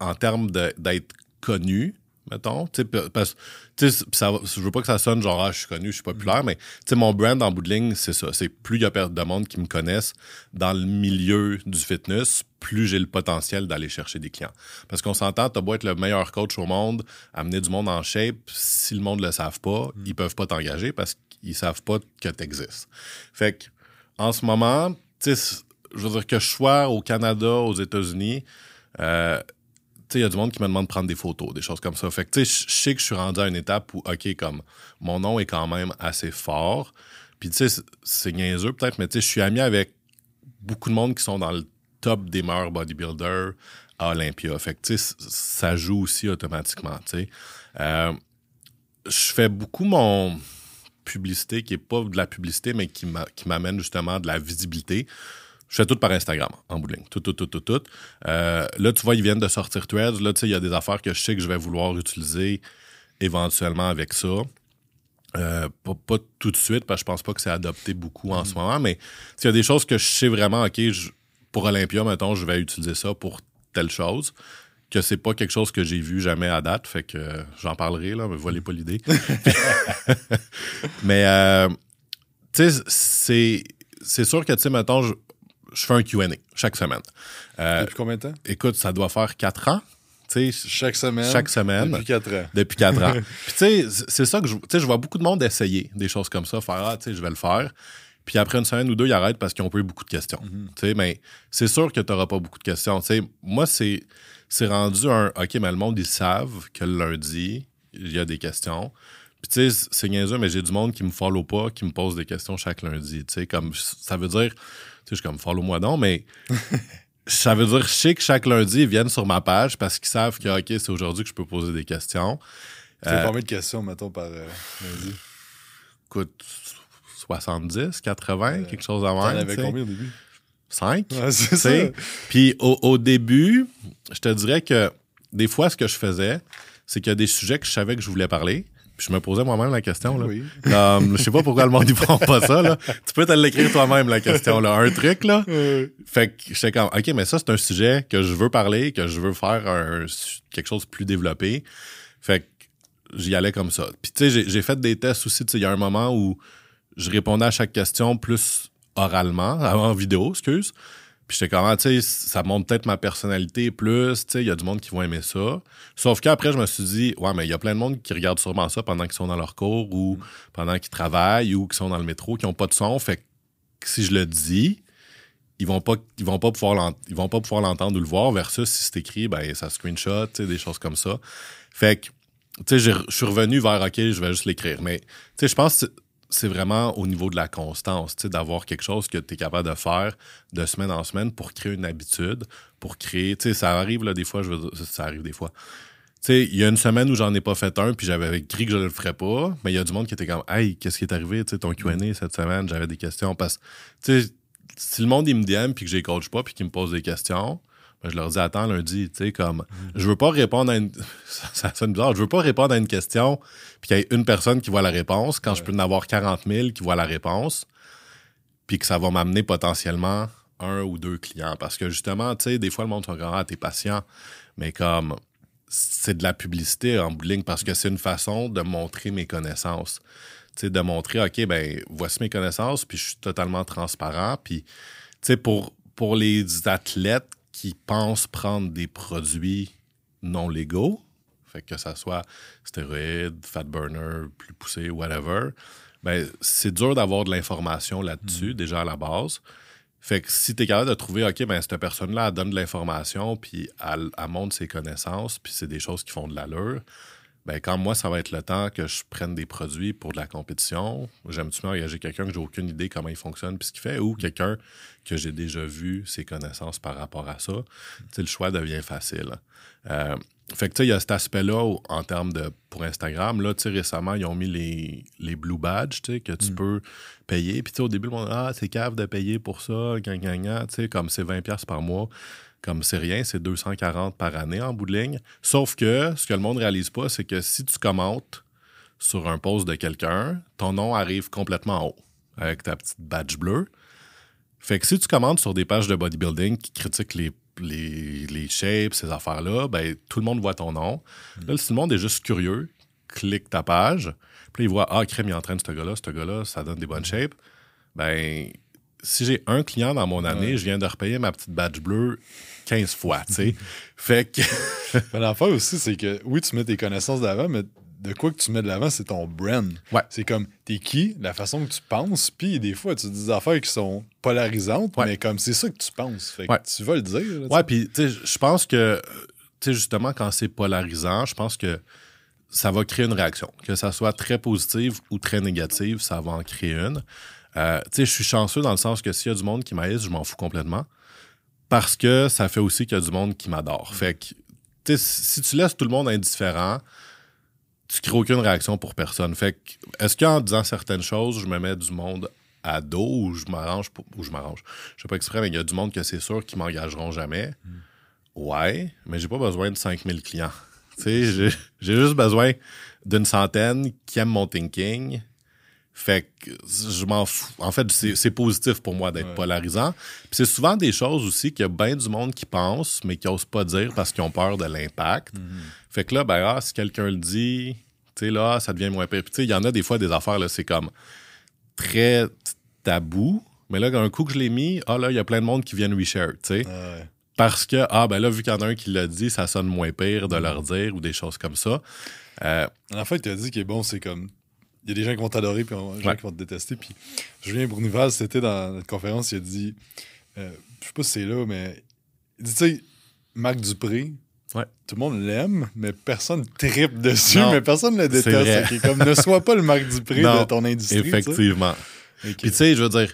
en termes d'être connu, mettons, tu sais, parce tu ça je veux pas que ça sonne genre, ah, je suis connu, je suis populaire, mais tu sais, mon brand en bout de ligne, c'est ça. C'est plus il y a de monde qui me connaissent dans le milieu du fitness, plus j'ai le potentiel d'aller chercher des clients. Parce qu'on s'entend, t'as beau être le meilleur coach au monde, amener du monde en shape, si le monde le savent pas, ils peuvent pas t'engager parce qu'ils savent pas que t'existes. Fait que, en ce moment, tu je veux dire que je sois au Canada, aux États-Unis, euh, tu il y a du monde qui me demande de prendre des photos, des choses comme ça. Fait que, tu je sais que je suis rendu à une étape où, OK, comme, mon nom est quand même assez fort. Puis, tu sais, c'est- niaiseux peut-être, mais tu sais, je suis ami avec beaucoup de monde qui sont dans le top des meilleurs bodybuilders à Olympia. Fait que, tu sais, ça joue aussi automatiquement, tu sais. Euh, je fais beaucoup mon publicité qui est pas de la publicité, mais qui m'a- qui m'amène justement de la visibilité. Je fais tout par Instagram, en bout de ligne. Tout, tout, tout, tout, tout. Euh, là, tu vois, ils viennent de sortir Threads. Là, tu sais, il y a des affaires que je sais que je vais vouloir utiliser éventuellement avec ça. Euh, pas, pas tout de suite, parce que je pense pas que c'est adopté beaucoup en ce moment, mais il y a des choses que je sais vraiment, OK, je- pour Olympia, mettons, je vais utiliser ça pour telle chose, que c'est pas quelque chose que j'ai vu jamais à date, fait que euh, j'en parlerai, là, mais volez pas l'idée. mais, euh, tu sais, c'est, c'est sûr que, tu sais, mettons, je, je fais un Q&A chaque semaine. Euh, Depuis combien de temps? écoute, ça doit faire quatre ans, tu sais, Chaque semaine? chaque semaine. Depuis 4 ans. depuis quatre ans. Puis tu sais, c'est ça que je, tu sais, je vois beaucoup de monde essayer des choses comme ça, faire ah, tu sais, je vais le faire. Puis après une semaine ou deux, ils arrêtent parce qu'ils ont pas eu beaucoup de questions. Tu sais, mais c'est sûr que tu n'auras pas beaucoup de questions. Tu sais, moi, c'est, c'est rendu un OK, mais le monde, ils savent que le lundi, il y a des questions. Puis tu sais, c'est niaiseux, mais j'ai du monde qui me follow pas, qui me pose des questions chaque lundi. Tu sais, comme ça veut dire, tu sais, je suis comme follow-moi donc, mais ça veut dire, je sais que chaque lundi, ils viennent sur ma page parce qu'ils savent que, OK, c'est aujourd'hui que je peux poser des questions. Euh, combien de questions, mettons, par euh, lundi? Écoute, 70, 80, quelque chose à T'en même. avais tu sais. combien au début? 5. Ouais, c'est ça. Puis au, au début, je te dirais que des fois, ce que je faisais, c'est qu'il y a des sujets que je savais que je voulais parler. Puis je me posais moi-même la question. Là. Oui. Je sais pas pourquoi le monde ne prend pas ça. Là. Tu peux te l'écrire toi-même, la question. Là. Un truc, là. Fait que j'étais comme, OK, mais ça, c'est un sujet que je veux parler, que je veux faire un- quelque chose de plus développé. Fait que j'y allais comme ça. Puis, tu sais, j'ai- j'ai fait des tests aussi. Tu sais, il y a un moment où je répondais à chaque question plus oralement, en vidéo, excuse. Puis j'étais comme, ah, tu sais, ça montre peut-être ma personnalité plus, tu sais, il y a du monde qui va aimer ça. Sauf qu'après, je me suis dit, ouais, mais il y a plein de monde qui regardent sûrement ça pendant qu'ils sont dans leur cours ou pendant qu'ils travaillent ou qui sont dans le métro, qui n'ont pas de son. Fait que si je le dis, ils vont pas ils vont pas pouvoir ils vont pas pouvoir l'entendre ou le voir versus si c'est écrit ben ça screenshot tu sais, des choses comme ça fait que tu sais je suis revenu vers ok je vais juste l'écrire mais tu sais je pense c'est- vraiment au niveau de la constance d'avoir quelque chose que tu es capable de faire de semaine en semaine pour créer une habitude pour créer ça arrive là des fois je veux dire, ça- arrive des fois. Il y a une semaine où j'en ai pas fait un, puis j'avais écrit que je le ferais pas, mais il y a du monde qui était comme, hey, qu'est-ce qui est arrivé, tu sais, ton Q&A cette semaine, j'avais des questions, parce que, si le monde, il me DM, puis que j'ai coach pas, puis qu'il me pose des questions, Ben, je leur dis, attends, lundi, tu sais, comme, je veux pas répondre à une. Ça, ça sonne bizarre, je veux pas répondre à une question, puis qu'il y ait une personne qui voit la réponse, quand je peux en avoir 40 000 qui voient la réponse, puis que ça va m'amener potentiellement un ou deux clients. Parce que justement, tu sais, des fois, le monde se dit, ah, t'es patient, mais comme, c'est de la publicité en bout de ligne parce que c'est une façon de montrer mes connaissances. Tu sais, de montrer, OK, ben, voici mes connaissances, puis je suis totalement transparent. Puis, tu sais, pour, pour les athlètes qui pensent prendre des produits non légaux, fait que ça soit stéroïdes, fat burner, plus poussé, whatever, ben, c'est dur d'avoir de l'information là-dessus, déjà à la base. Fait que si tu es capable de trouver, OK, ben cette personne-là, elle donne de l'information, puis elle, elle montre ses connaissances, puis c'est des choses qui font de l'allure, ben quand moi, ça va être le temps que je prenne des produits pour de la compétition, j'aime-tu mieux engager quelqu'un que j'ai aucune idée comment il fonctionne, puis ce qu'il fait, ou quelqu'un que j'ai déjà vu ses connaissances par rapport à ça. Le choix devient facile. Euh, fait que, tu sais, il y a cet aspect-là en termes de. Pour Instagram, là, tu sais, récemment, ils ont mis les, les Blue Badges, tu sais, que tu peux payer. Puis, tu sais, au début, le monde, ah, c'est cave de payer pour ça, gang. Tu sais, comme c'est 20$ par mois. Comme c'est rien, c'est 240 par année en bout de ligne. Sauf que ce que le monde ne réalise pas, c'est que si tu commentes sur un post de quelqu'un, ton nom arrive complètement en haut avec ta petite badge bleue. Fait que si tu commentes sur des pages de bodybuilding qui critiquent les, les, les shapes, ces affaires-là, ben, tout le monde voit ton nom. Là, si le monde est juste curieux, clique ta page, puis il voit Ah, crème, il entraîne ce gars-là, ce gars-là, ça donne des bonnes shapes. Ben, si j'ai un client dans mon année, je viens de repayer ma petite badge bleue 15 fois, tu sais. fait que. Mais L'affaire aussi, c'est que oui, tu mets tes connaissances d'avant, mais de quoi que tu mets de l'avant, c'est ton brand. Ouais. C'est comme, t'es qui, la façon que tu penses, puis des fois, tu dis des affaires qui sont polarisantes, Ouais. mais comme c'est ça que tu penses. Fait que Ouais. tu vas le dire. là, Ouais, puis tu sais, je pense que, tu sais, justement, quand c'est polarisant, je pense que ça va créer une réaction. Que ça soit très positive ou très négative, ça va en créer une. Euh, tu sais, je suis chanceux dans le sens que s'il y a du monde qui m'haïsse, je m'en fous complètement. Parce que ça fait aussi qu'il y a du monde qui m'adore. Fait que, tu sais, si tu laisses tout le monde indifférent, tu crées aucune réaction pour personne. Fait que, est-ce qu'en disant certaines choses, je me mets du monde à dos ou je m'arrange pour- ou je m'arrange? Je sais pas exprès, mais il y a du monde que c'est sûr qui m'engageront jamais. Ouais, mais j'ai pas besoin de 5000 clients. Tu sais, j'ai juste besoin d'une centaine qui aiment mon thinking. Fait que je m'en fous. En fait, c'est positif pour moi d'être Ouais. polarisant. Puis c'est souvent des choses aussi qu'il y a bien du monde qui pense, mais qui n'osent pas dire parce qu'ils ont peur de l'impact. Fait que là, ben, ah, si quelqu'un le dit, tu sais, là, ça devient moins pire. Puis tu sais, il y en a des fois des affaires, là, c'est comme très tabou. Mais là, un coup que je l'ai mis, ah là, il y a plein de monde qui viennent reshare, tu sais. Ouais. Parce que, ah, ben là, vu qu'il y en a un qui l'a dit, ça sonne moins pire de leur dire ou des choses comme ça. Euh, En fait, tu as dit qui est bon, c'est comme. Il y a des gens qui vont t'adorer, puis il y a des gens Ouais. qui vont te détester. Puis Julien Bournival, c'était dans notre conférence, il a dit. euh, je sais pas si c'est là, mais. Il dit, tu sais, Marc Dupré. Ouais. Tout le monde l'aime, mais personne tripe dessus, Non, mais personne ne le déteste. est comme ne sois pas le Marc Dupré Non, de ton industrie. effectivement. Puis tu sais, je veux dire,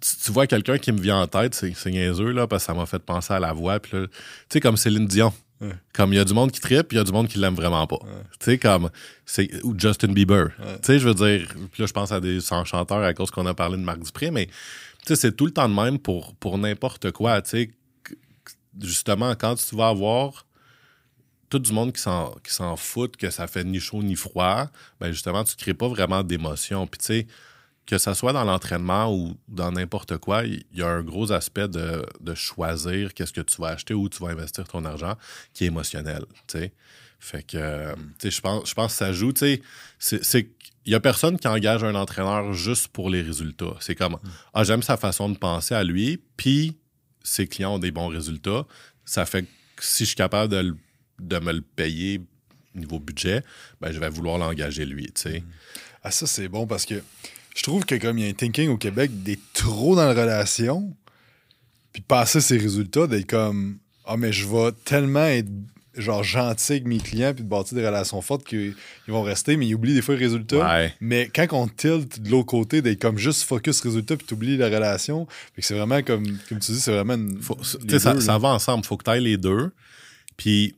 tu, tu vois quelqu'un qui me vient en tête, c'est niaiseux, là, parce que ça m'a fait penser à la voix. Puis tu sais, comme Céline Dion. Ouais. Comme il y a du monde qui tripe, il y a du monde qui l'aime vraiment pas. Tu sais, comme. c'est Ou Justin Bieber. Ouais. Tu sais, je veux dire, là, je pense à des chanteurs à cause qu'on a parlé de Marc Dupré, mais tu sais, c'est tout le temps de même pour, pour n'importe quoi. Tu sais, justement, quand tu vas avoir tout du monde qui s'en, qui s'en fout que ça fait ni chaud ni froid, ben justement, tu crées pas vraiment d'émotion. Puis tu sais, que ça soit dans l'entraînement ou dans n'importe quoi, il y a un gros aspect de, de choisir qu'est-ce que tu vas acheter, où tu vas investir ton argent, qui est émotionnel, tu sais. Fait que, tu sais, je pense, je pense que ça joue, tu sais. C'est, c'est, il y a personne qui engage un entraîneur juste pour les résultats. C'est comme, ah, j'aime sa façon de penser à lui, puis ses clients ont des bons résultats. Ça fait que si je suis capable de, le- de me le payer niveau budget, ben, je vais vouloir l'engager lui, tu sais. Ah, ça, c'est bon parce que je trouve que comme il y a un thinking au Québec d'être trop dans la relation, puis de passer ses résultats, d'être comme Ah, mais je vais tellement être genre gentil avec mes clients puis de bâtir des relations fortes qu'ils vont rester, mais ils oublient des fois les résultats. Ouais. Mais quand on tilt de l'autre côté, d'être comme juste focus résultat puis t'oublies la relation, c'est vraiment comme, comme tu dis, c'est vraiment une. Faut- ça, va ensemble. faut que tu ailles les deux. Puis,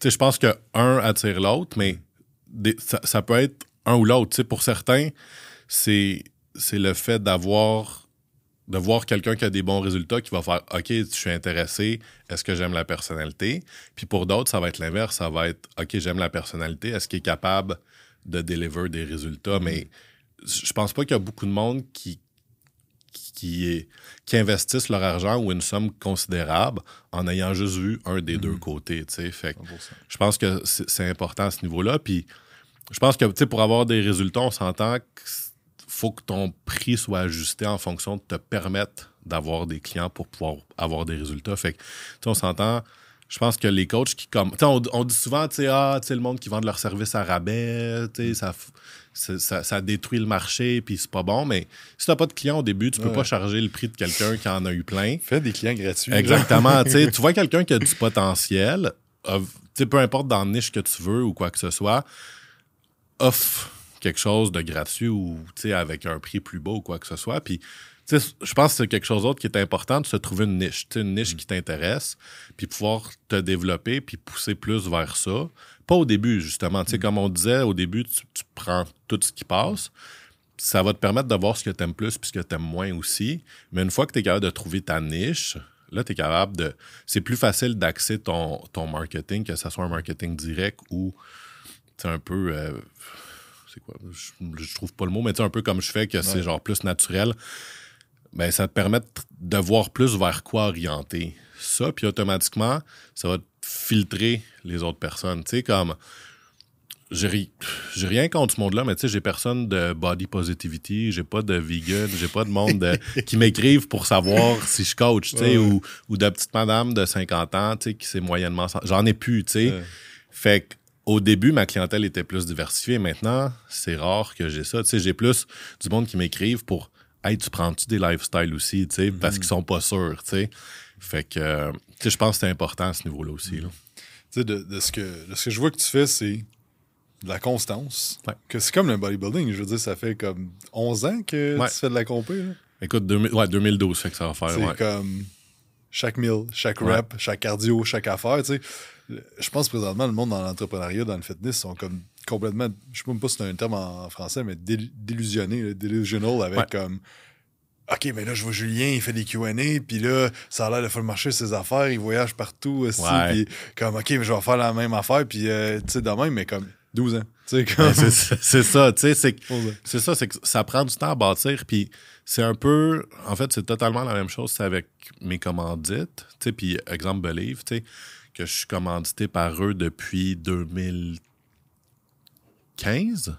tu sais, je pense que un attire l'autre, mais des- ça, ça peut être un ou l'autre. Tu sais, pour certains, c'est c'est le fait d'avoir de voir quelqu'un qui a des bons résultats qui va faire OK, je suis intéressé, est-ce que j'aime la personnalité? Puis pour d'autres, ça va être l'inverse, ça va être OK, j'aime la personnalité, est-ce qu'il est capable de deliver des résultats? Mais je pense pas qu'il y a beaucoup de monde qui, qui, qui investissent leur argent ou une somme considérable en ayant juste vu un des deux côtés. Fait que 100%. je pense que c'est important à ce niveau-là. Puis je pense que pour avoir des résultats, on s'entend qu'il faut que ton prix soit ajusté en fonction de te permettre d'avoir des clients pour pouvoir avoir des résultats. Fait que, on s'entend. Je pense que les coachs qui comme. On, on dit souvent, tu sais, ah, tu sais, le monde qui vend leur service à rabais, ça, ça, ça détruit le marché, puis c'est pas bon. Mais si t'as pas de clients au début, tu peux Ouais. pas charger le prix de quelqu'un qui en a eu plein. Fais des clients gratuits. Exactement. tu vois quelqu'un qui a du potentiel, sais, peu importe dans la niche que tu veux ou quoi que ce soit, offre quelque chose de gratuit ou avec un prix plus bas ou quoi que ce soit. Puis, je pense que c'est quelque chose d'autre qui est important de se trouver une niche, une niche qui t'intéresse, puis pouvoir te développer puis pousser plus vers ça. Pas au début, justement. Sais, comme on disait, au début, tu, tu prends tout ce qui passe. Ça va te permettre de voir ce que tu aimes plus puis ce que tu aimes moins aussi. Mais une fois que tu es capable de trouver ta niche, là, tu es capable de. C'est plus facile d'axer ton, ton marketing, que ce soit un marketing direct ou un peu. euh, c'est quoi? Je, je trouve pas le mot, mais tu sais, un peu comme je fais, que c'est genre plus naturel. Ben, ça te permet de voir plus vers quoi orienter ça, puis automatiquement, ça va te filtrer les autres personnes. Tu sais, comme j'ai ri- j'ai rien contre ce monde-là, mais tu sais, j'ai personne de body positivity, j'ai pas de vegan, j'ai pas de monde de- qui m'écrivent pour savoir si je coach, tu sais, Ouais, ouais. ou, ou de petite madame de 50 ans, tu sais, qui c'est moyennement... J'en ai plus, tu sais. Ouais. Fait que, au début, ma clientèle était plus diversifiée. Maintenant, c'est rare que j'ai ça. Tu sais, j'ai plus du monde qui m'écrivent pour Hey, tu prends-tu des lifestyles aussi, tu sais, Mhm. parce qu'ils sont pas sûrs, tu sais. Fait que, tu sais, je pense que c'est important à ce niveau-là aussi. là. Tu sais, de, de ce que, de ce que je vois que tu fais, c'est de la constance. Ouais. Que c'est comme le bodybuilding. Je veux dire, ça fait comme 11 ans que Ouais. tu fais de la compé. là. Écoute, 2000 ouais, 2012, fait que ça va faire. C'est ouais. comme chaque meal, chaque rep, chaque cardio, chaque affaire. Tu sais. Je pense présentement, le monde dans l'entrepreneuriat, dans le fitness, sont comme complètement, je sais même pas si c'est un terme en français, mais dél- délusionnés, là, delusional, avec Ouais. comme. OK, mais là, je vois Julien, il fait des QA, puis là, ça a l'air de faire marcher ses affaires, il voyage partout aussi, puis comme, OK, mais je vais faire la même affaire, puis, euh, tu sais, de même, mais comme 12 ans. Ben, c'est ça, tu sais, c'est que 11 ans. C'est ça, c'est que ça prend du temps à bâtir. Puis c'est un peu. En fait, c'est totalement la même chose c'est avec mes commandites. Tu sais, puis exemple Believe, tu sais, que je suis commandité par eux depuis 2015.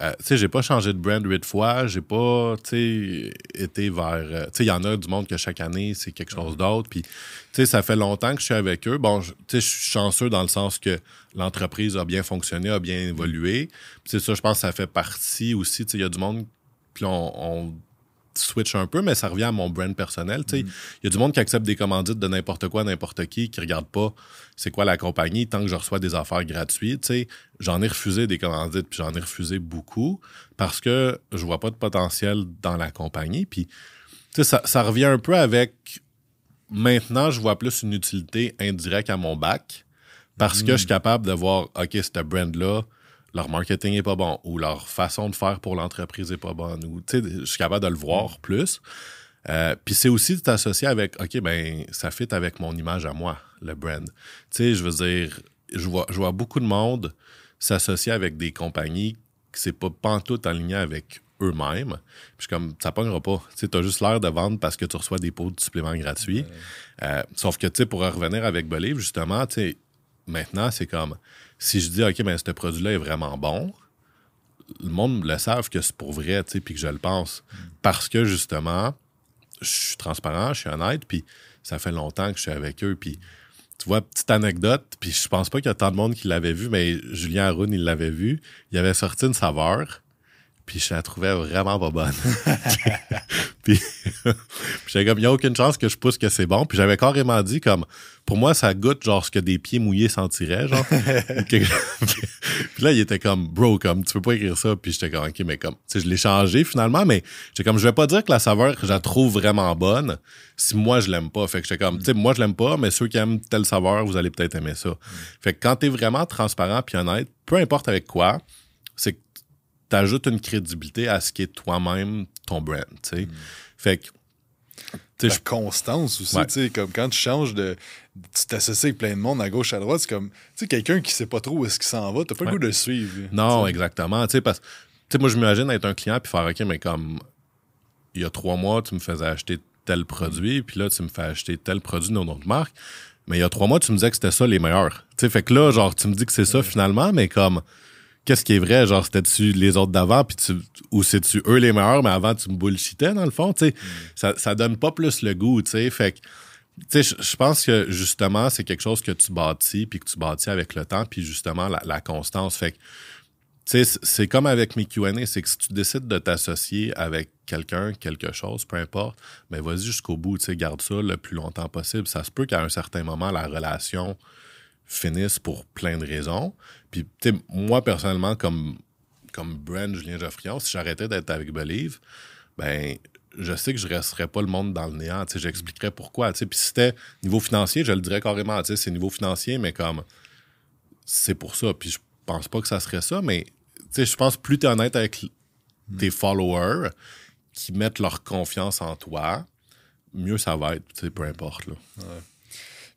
Euh, tu sais, j'ai pas changé de brand huit fois. J'ai pas, tu sais, été vers. euh, tu sais, il y en a du monde que chaque année, c'est quelque chose d'autre. Puis, tu sais, ça fait longtemps que je suis avec eux. Bon, tu sais, je suis chanceux dans le sens que l'entreprise a bien fonctionné, a bien évolué. C'est ça, je pense que ça fait partie aussi. Tu sais, il y a du monde. Puis, on, on switch un peu, mais ça revient à mon brand personnel. Sais, il y a du monde qui accepte des commandites de n'importe quoi, n'importe qui, qui regarde pas c'est quoi la compagnie tant que je reçois des affaires gratuites. J'en ai refusé des commandites, puis j'en ai refusé beaucoup parce que je vois pas de potentiel dans la compagnie. Puis, ça, ça revient un peu avec. Maintenant, je vois plus une utilité indirecte à mon bac parce que je suis capable de voir, OK, ce brand-là, leur marketing est pas bon ou leur façon de faire pour l'entreprise est pas bonne. Ou, je suis capable de le voir plus. Euh, Puis c'est aussi de t'associer avec, OK, ben ça fit avec mon image à moi, le brand. Tu sais, je veux dire, je vois, je vois beaucoup de monde s'associer avec des compagnies qui c'est pas pantoute aligné avec eux-mêmes. Puis je suis comme, ça pognera pas. Tu as juste l'air de vendre parce que tu reçois des pots de suppléments gratuits. Euh, sauf que, tu sais, pour revenir avec Believe, justement, tu sais, maintenant, c'est comme, si je dis, OK, ben ce produit-là est vraiment bon, le monde le savent que c'est pour vrai, tu sais, puis que je le pense. Parce que, justement, je suis transparent, je suis honnête, puis ça fait longtemps que je suis avec eux, puis tu vois, petite anecdote, puis je pense pas qu'il y a tant de monde qui l'avait vu, mais Julien Haroun, il l'avait vu. Il avait sorti une saveur, puis je la trouvais vraiment pas bonne. puis j'étais comme, il n'y a aucune chance que je pousse que c'est bon. Puis j'avais carrément dit, comme, pour moi, ça goûte genre ce que des pieds mouillés sentiraient, genre. Puis là, il était comme, bro, comme, tu peux pas écrire ça. Puis j'étais comme, OK, mais comme, tu sais, je l'ai changé finalement, mais j'étais comme, je vais pas dire que la saveur, je la trouve vraiment bonne si moi, je l'aime pas. Fait que j'étais comme, tu sais, moi, je l'aime pas, mais ceux qui aiment telle saveur, vous allez peut-être aimer ça. Fait que quand t'es vraiment transparent puis honnête, peu importe avec quoi, c'est que t'ajoutes une crédibilité à ce qui est toi-même ton brand, tu sais. Fait que la je- constance aussi, Ouais. tu sais, comme quand tu changes de. Tu t'associes avec plein de monde à gauche, à droite, c'est comme. Tu sais, quelqu'un qui sait pas trop où est-ce qu'il s'en va, t'as pas le Ouais. goût de le suivre. Non, exactement. Tu sais, parce tu sais, moi, je m'imagine être un client puis faire OK, mais comme il y a trois mois, tu me faisais acheter tel produit, puis là, tu me fais acheter tel produit d'une autre marque. Mais il y a trois mois, tu me disais que c'était ça les meilleurs. Tu sais, fait que là, genre, tu me dis que c'est ça finalement, mais comme, qu'est-ce qui est vrai? Genre, c'était-tu les autres d'avant, puis tu, ou c'est-tu eux les meilleurs, mais avant, tu me bullshitais, dans le fond, tu sais. Ça, ça donne pas plus le goût, tu sais. Fait que, tu sais, je- pense que justement, c'est quelque chose que tu bâtis, puis que tu bâtis avec le temps, puis justement, la, la constance. Fait que, tu sais, c'est comme avec mes Q&A, c'est que si tu décides de t'associer avec quelqu'un, quelque chose, peu importe, mais vas-y jusqu'au bout, tu sais, garde ça le plus longtemps possible. Ça se peut qu'à un certain moment, la relation finisse pour plein de raisons. Puis, tu sais, moi, personnellement, comme, comme Brand Julien Geoffrion, si j'arrêtais d'être avec Believe, ben je sais que je resterais pas le monde dans le néant. Tu sais, j'expliquerais pourquoi. Tu sais, puis si c'était niveau financier, je le dirais carrément. Tu sais, c'est niveau financier, mais comme c'est pour ça. Puis je pense pas que ça serait ça, mais tu sais, je pense que plus tu es honnête avec l- tes followers qui mettent leur confiance en toi, mieux ça va être, tu sais, peu importe. Là.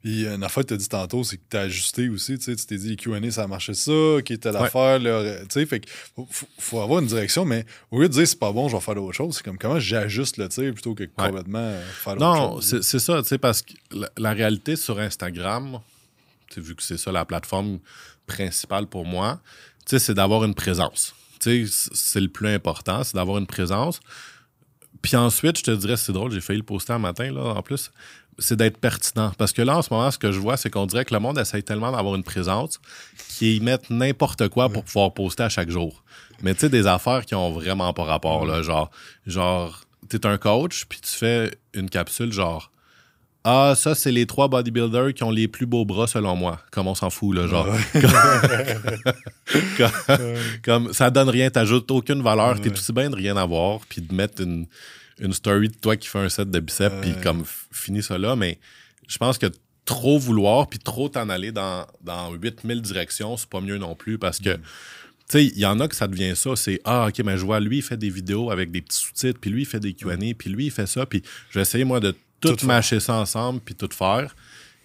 Puis une affaire que tu as dit tantôt, c'est que tu as ajusté aussi. Tu sais, tu t'es dit, les QA, ça a marché ça, qui était l'affaire. là, Tu sais, fait faut, faut- avoir une direction, mais au lieu de dire c'est pas bon, je vais faire d'autres choses, c'est comme comment j'ajuste le tir plutôt que complètement euh, faire d'autres Non, c'est ça, tu sais, parce que la, la réalité sur Instagram, vu que c'est ça la plateforme principale pour moi, tu sais, c'est d'avoir une présence. Tu sais, c'est le plus important, c'est d'avoir une présence. Puis ensuite, je te dirais, c'est drôle, j'ai failli le poster un matin, là, en plus, c'est d'être pertinent. Parce que là, en ce moment, ce que je vois, c'est qu'on dirait que le monde essaye tellement d'avoir une présence qu'ils mettent n'importe quoi pour pouvoir poster à chaque jour. Mais tu sais, des affaires qui ont vraiment pas rapport, là. Genre, genre t'es un coach, puis tu fais une capsule, genre, ah, ça, c'est les trois bodybuilders qui ont les plus beaux bras, selon moi. Comme on s'en fout, là, genre. comme, comme ça donne rien, t'ajoutes aucune valeur, t'es aussi bien de rien avoir, puis de mettre une, une story de toi qui fait un set de biceps, puis comme finis ça là, mais je pense que trop vouloir, puis trop t'en aller dans, dans 8000 directions, c'est pas mieux non plus, parce que, tu sais, il y en a que ça devient ça, c'est, ah, OK, mais je vois, lui, il fait des vidéos avec des petits sous-titres, puis lui, il fait des Q&A, puis lui, il fait ça, puis je vais essayer, moi, de tout, mâcher ça ensemble, puis tout faire.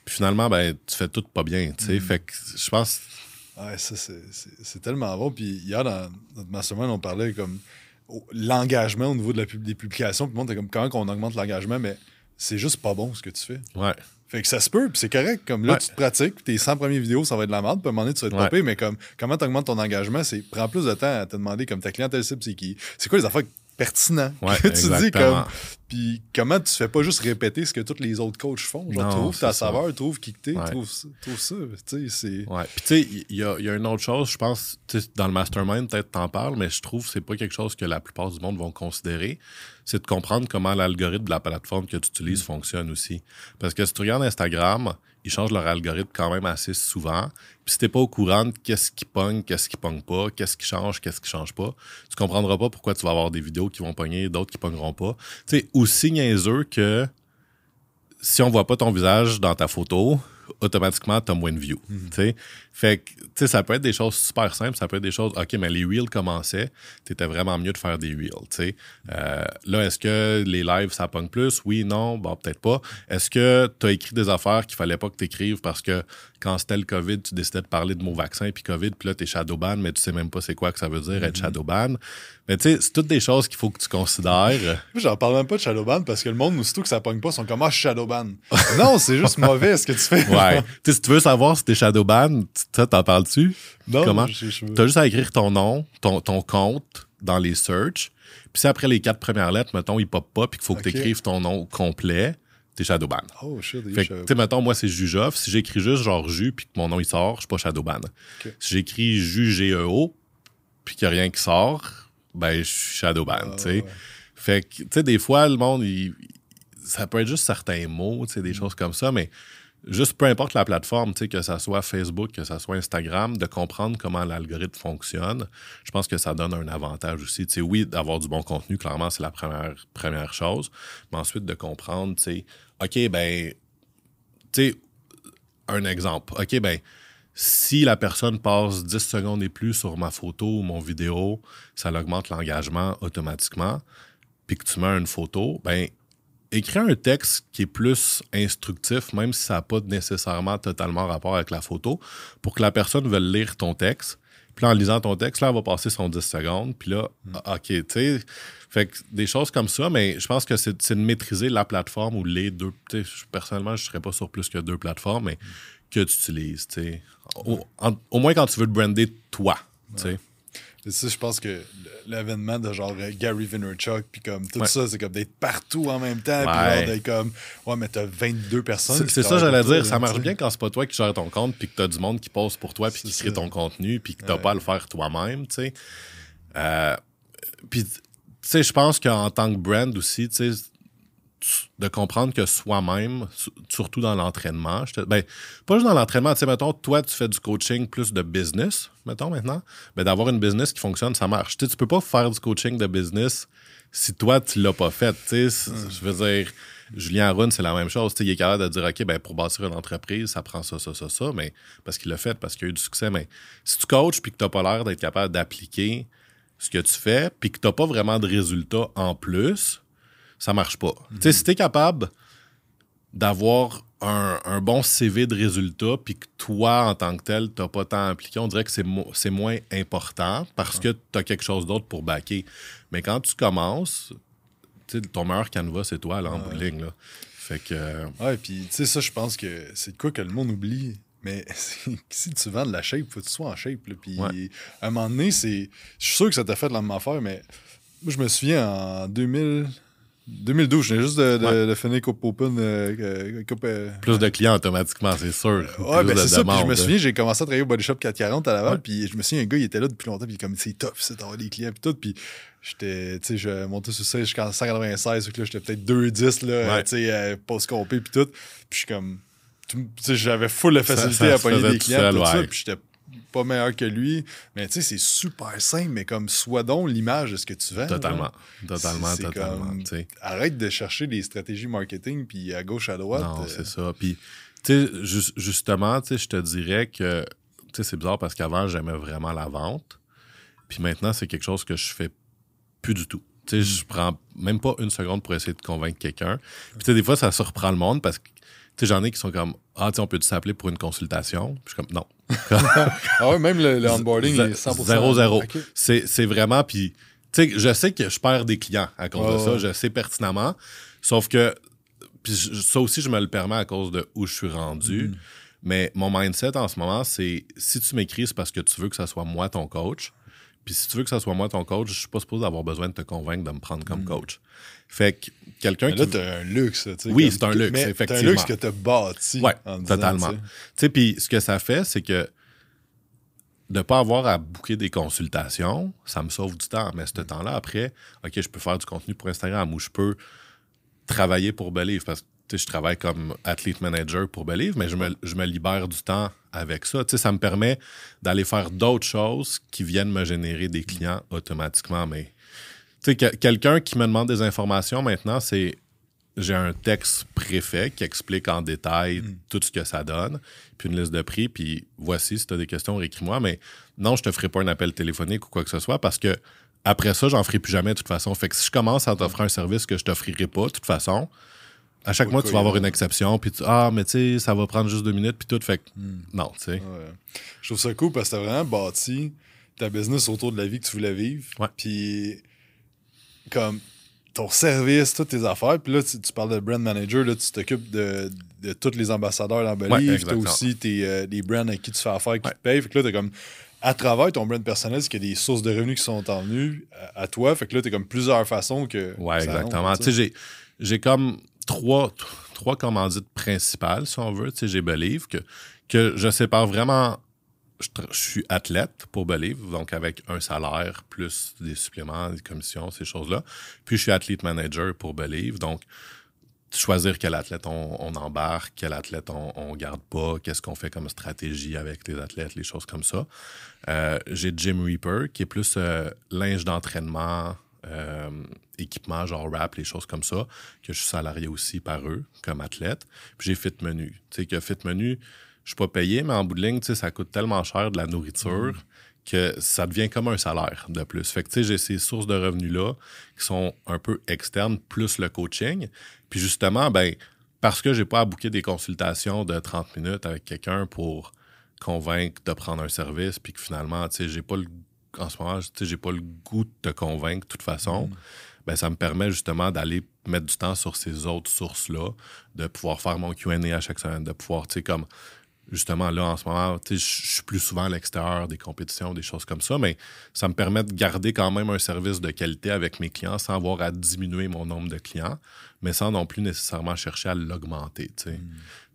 Puis finalement, ben, tu fais tout pas bien, tu sais. Fait que je pense... Ouais, ça, c'est- tellement bon. Puis hier, dans notre mastermind, on parlait comme l'engagement au niveau de la pub- des publications. Puis le monde était comme comment qu'on augmente l'engagement, mais c'est juste pas bon ce que tu fais. Ouais. Fait que ça se peut, puis c'est correct. Comme là, Ouais. tu te pratiques, puis tes 100 premières vidéos, ça va être de la merde, puis à un moment donné, tu vas être Ouais. mais comme comment tu augmentes ton engagement, c'est prends plus de temps à te demander comme ta clientèle cible, c'est qui? C'est quoi les affaires Ouais, que tu dis comme. Puis comment tu fais pas juste répéter ce que tous les autres coachs font? Genre, Non, trouve ta ça. saveur, trouve qui que t'es, Ouais. trouve, ça- trouve ça. Tu sais. Ouais. Puis tu sais, il y a, il y a une autre chose, je pense, dans le mastermind, peut-être t'en parles, mais je trouve que c'est pas quelque chose que la plupart du monde vont considérer. C'est de comprendre comment l'algorithme de la plateforme que tu utilises fonctionne aussi. Parce que si tu regardes Instagram, ils changent leur algorithme quand même assez souvent. Puis si t'es pas au courant de qu'est-ce qui pogne, qu'est-ce qui pogne pas, qu'est-ce qui change, qu'est-ce qui change pas, tu comprendras pas pourquoi tu vas avoir des vidéos qui vont pogner, d'autres qui pogneront pas. Tu sais, aussi niaiseux que si on voit pas ton visage dans ta photo, automatiquement, tu as moins de views. tu sais. Fait que, tu sais, ça peut être des choses super simples, ça peut être des choses, OK, mais les reels commençaient, t'étais vraiment mieux de faire des reels, tu sais. Euh, là, est-ce que les lives, ça pogne plus? Oui, non, bon, peut-être pas. Est-ce que tu as écrit des affaires qu'il fallait pas que tu écrives parce que quand c'était le COVID, tu décidais de parler de mots vaccin puis COVID, puis là, t'es shadowban, mais tu sais même pas c'est quoi que ça veut dire être shadowban. Mais tu sais, c'est toutes des choses qu'il faut que tu considères. J'en parle même pas de Shadowban parce que le monde, aussitôt que ça pogne pas, sont comme Ah, Shadowban. non, c'est juste mauvais ce que tu fais. Ouais. tu sais, si tu veux savoir si t'es shadowban, ça, t'en parles-tu? Non, Comment? T'as juste à écrire ton nom, ton, ton compte dans les search. Puis si après les quatre premières lettres, mettons, il pop pas, puis qu'il faut que Ok. tu écrives ton nom complet, t'es shadowban. Oh shit, Fait que, tu sais, mettons, moi, c'est Jujoff. Si j'écris juste genre Ju, puis que mon nom, il sort, je suis pas shadowban. Si j'écris Ju, G-E-O, puis qu'il y a rien qui sort, ben, je suis shadowban, Ah, tu sais. ouais. Fait que, tu sais, des fois, le monde, il- ça peut être juste certains mots, tu sais, Mm. des choses comme ça, mais juste peu importe la plateforme, que ça soit Facebook, que ça soit Instagram, de comprendre comment l'algorithme fonctionne, je pense que ça donne un avantage aussi. Oui, d'avoir du bon contenu, clairement, c'est la première, chose, mais ensuite de comprendre, tu sais, OK, ben, tu sais, un exemple. OK, ben, si la personne passe 10 secondes et plus sur ma photo ou mon vidéo, ça augmente l'engagement automatiquement. Puis que tu mets une photo, ben, écris un texte qui est plus instructif, même si ça n'a pas nécessairement totalement rapport avec la photo, pour que la personne veuille lire ton texte. Puis là, en lisant ton texte, là, elle va passer son 10 secondes. Puis là, ah, OK, tu sais. Fait que des choses comme ça, mais je pense que c'est de maîtriser la plateforme ou les deux. Tu sais, personnellement, je ne serais pas sur plus que deux plateformes, mais que tu utilises, tu sais. Au, en- au moins quand tu veux te brander toi, tu sais. C'est ça, je pense que l'événement de genre euh, Gary Vaynerchuk, puis comme tout Ouais. ça, c'est comme d'être partout en même temps, puis d'être comme, ouais, mais t'as 22 personnes. C'est ça, j'allais dire. Ça marche bien quand c'est pas toi qui gères ton compte, puis que t'as du monde qui pose pour toi, puis qui crée ton contenu, puis que t'as Ouais. pas à le faire toi-même, tu sais. Euh, puis, tu sais, je pense qu'en tant que brand aussi, tu sais, de comprendre que soi-même, su- surtout dans l'entraînement, ben, pas juste dans l'entraînement, tu sais, mettons, toi, tu fais du coaching plus de business, mettons, maintenant, ben, d'avoir une business qui fonctionne, ça marche. Tu sais, tu peux pas faire du coaching de business si toi, tu l'as pas fait, tu sais. c'est- Je veux dire, Julien Arun, c'est la même chose. Tu sais, il est capable de dire, OK, ben, pour bâtir une entreprise, ça prend ça, ça, ça, ça, mais parce qu'il l'a fait, parce qu'il a eu du succès. Mais si tu coaches puis que tu n'as pas l'air d'être capable d'appliquer ce que tu fais, puis que tu n'as pas vraiment de résultats en plus, ça marche pas. Tu sais, si tu es capable d'avoir un, un bon CV de résultats, puis que toi, en tant que tel, tu n'as pas tant appliqué, on dirait que c'est mo- c'est moins important parce que tu as quelque chose d'autre pour backer. Mais quand tu commences, tu sais, ton meilleur canevas, c'est toi, là, en bout de ligne. Là. Fait que. euh, Ouais, puis tu sais, ça, je pense que c'est de quoi que le monde oublie. Mais si tu vends de la shape, faut que tu sois en shape. là. Puis Ouais. à un moment donné, c'est. Je suis sûr que ça t'a fait la même affaire, mais moi, je me souviens en 2000. 2012, je venais juste de, de, Ouais. de finir Coupe Open. euh, euh, Coupe, euh, plus de clients automatiquement, c'est sûr. Ouais, Plus ben de c'est ça. Puis je me souviens, j'ai commencé à travailler au Body Shop 440 à Laval. Ouais. Puis je me souviens, un gars, il était là depuis longtemps. Puis comme, c'est tough, c'est d'avoir des clients. Puis tout. Puis j'étais, tu sais, je montais sur ça jusqu'en 196. Donc là, j'étais peut-être 210, là, tu sais, post-compé. Puis tout. Puis je suis comme, tu sais, j'avais full Ça- facilité ça à pogner des clients. tout ça. Puis j'étais pas meilleur que lui. Mais tu sais, c'est super simple. Mais comme, sois donc l'image de ce que tu vends. Totalement. là. Totalement, totalement. comme-. Arrête de chercher des stratégies marketing. Puis à gauche, à droite. Non, euh, c'est ça. Puis, tu sais, ju- justement, tu sais, je te dirais que, tu sais, c'est bizarre parce qu'avant, j'aimais vraiment la vente. Puis maintenant, c'est quelque chose que je fais plus du tout. Tu sais, je prends même pas une seconde pour essayer de convaincre quelqu'un. Puis, tu sais, des fois, ça surprend le monde parce que, sais, j'en ai qui sont comme, ah, tu on peut s'appeler pour une consultation? Puis, je suis comme, non. Ah ouais, même le, le onboarding est 100%. Zéro, zéro. Ok. C'est c'est vraiment. Puis, tu sais, je sais que je perds des clients à cause de ça. Je sais pertinemment. Sauf que. Puis ça aussi, je me le permets à cause de où je suis rendu. Mm. Mais mon mindset en ce moment, c'est si tu m'écris, c'est parce que tu veux que ça soit moi ton coach. Puis si tu veux que ça soit moi ton coach, je suis pas supposé avoir besoin de te convaincre de me prendre comme coach. Fait que quelqu'un Mm. Qui. là, t'as un luxe. tu sais, Oui, c'est un luxe, effectivement. T'as un luxe que t'as bâti. Disant, totalement. tu sais. puis ce que ça fait, c'est que de ne pas avoir à booker des consultations, ça me sauve du temps. Mais ce temps-là, après, OK, je peux faire du contenu pour Instagram ou je peux travailler pour Believe parce que je travaille comme athlete manager pour Believe, mais je me, je me libère du temps avec ça. Tu sais, ça me permet d'aller faire d'autres choses qui viennent me générer des clients automatiquement. Mais tu sais, que- quelqu'un qui me demande des informations maintenant, c'est j'ai un texte préfet qui explique en détail Hmm. tout ce que ça donne, puis une liste de prix, puis voici, si tu as des questions, écris-moi, mais non, je te ferai pas un appel téléphonique ou quoi que ce soit parce que après ça, j'en ferai plus jamais de toute façon. Fait que si je commence à t'offrir un service que je t'offrirai pas, de toute façon, à chaque mois, tu vas avoir une exception, puis tu, ah, mais tu sais, ça va prendre juste deux minutes, puis tout. Fait que, non, tu sais. Ouais. Je trouve ça cool parce que t'as vraiment bâti ta business autour de la vie que tu voulais vivre. Puis, comme ton service, toutes tes affaires. Puis là, tu, tu parles de brand manager, là, tu t'occupes de, de tous les ambassadeurs dans Believe. t'as exactement. aussi tes, euh, les brands à qui tu fais affaire qui Ouais. te payent. Fait que là, t'as comme. À travers ton brand personnel, c'est qu'il y a des sources de revenus qui sont en à, à toi? Fait que là, t'as comme plusieurs façons que. Ouais, exactement. Tu sais, j'ai comme trois, trois commandites principales, si on veut. Tu j'ai Believe, que, que je sépare vraiment. Je, suis athlète pour Believe, donc avec un salaire plus des suppléments, des commissions, ces choses-là. Puis je suis athlete manager pour Believe, donc choisir quel athlète on, on embarque, quel athlète on, on garde pas, qu'est-ce qu'on fait comme stratégie avec les athlètes, les choses comme ça. Euh, j'ai Jim Reaper, qui est plus euh, linge d'entraînement, euh, équipement, genre rap, les choses comme ça, que je suis salarié aussi par eux comme athlète. Puis j'ai Fit Menu. Tu sais, que Fit Menu, je suis pas payé, mais en bout de ligne, tu sais, ça coûte tellement cher de la nourriture que ça devient comme un salaire de plus. Fait que, tu sais, j'ai ces sources de revenus-là qui sont un peu externes, plus le coaching. Puis justement, ben, parce que j'ai pas à booker des consultations de 30 minutes avec quelqu'un pour convaincre de prendre un service, puis que finalement, tu sais, j'ai pas le, en ce moment, tu sais, j'ai pas le goût de te convaincre de toute façon, ben, ça me permet justement d'aller mettre du temps sur ces autres sources-là, de pouvoir faire mon Q&A à chaque semaine, de pouvoir, tu sais, comme justement là en ce moment, tu sais, je suis plus souvent à l'extérieur des compétitions, des choses comme ça, mais ça me permet de garder quand même un service de qualité avec mes clients sans avoir à diminuer mon nombre de clients, mais sans non plus nécessairement chercher à l'augmenter. sais.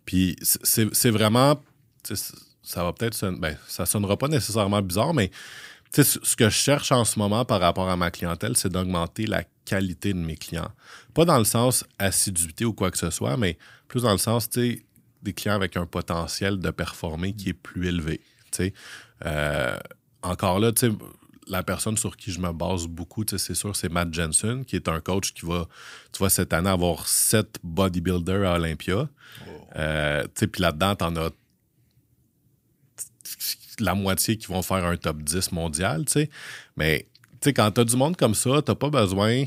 Puis c'est vraiment, ça va peut-être, ben, ça sonnera pas nécessairement bizarre, mais tu sais, ce que je cherche en ce moment par rapport à ma clientèle, c'est d'augmenter la qualité de mes clients. Pas dans le sens assiduité ou quoi que ce soit, mais plus dans le sens, tu sais, des clients avec un potentiel de performer qui est plus élevé. tu sais. Euh, encore là, tu sais, la personne sur qui je me base beaucoup, tu sais, c'est sûr, c'est Matt Jensen, qui est un coach qui va, tu vois, cette année avoir sept bodybuilders à Olympia. Euh, tu sais, puis là-dedans, t'en as la moitié qui vont faire un top 10 mondial, tu sais. Mais, tu sais, quand t'as du monde comme ça, t'as pas besoin,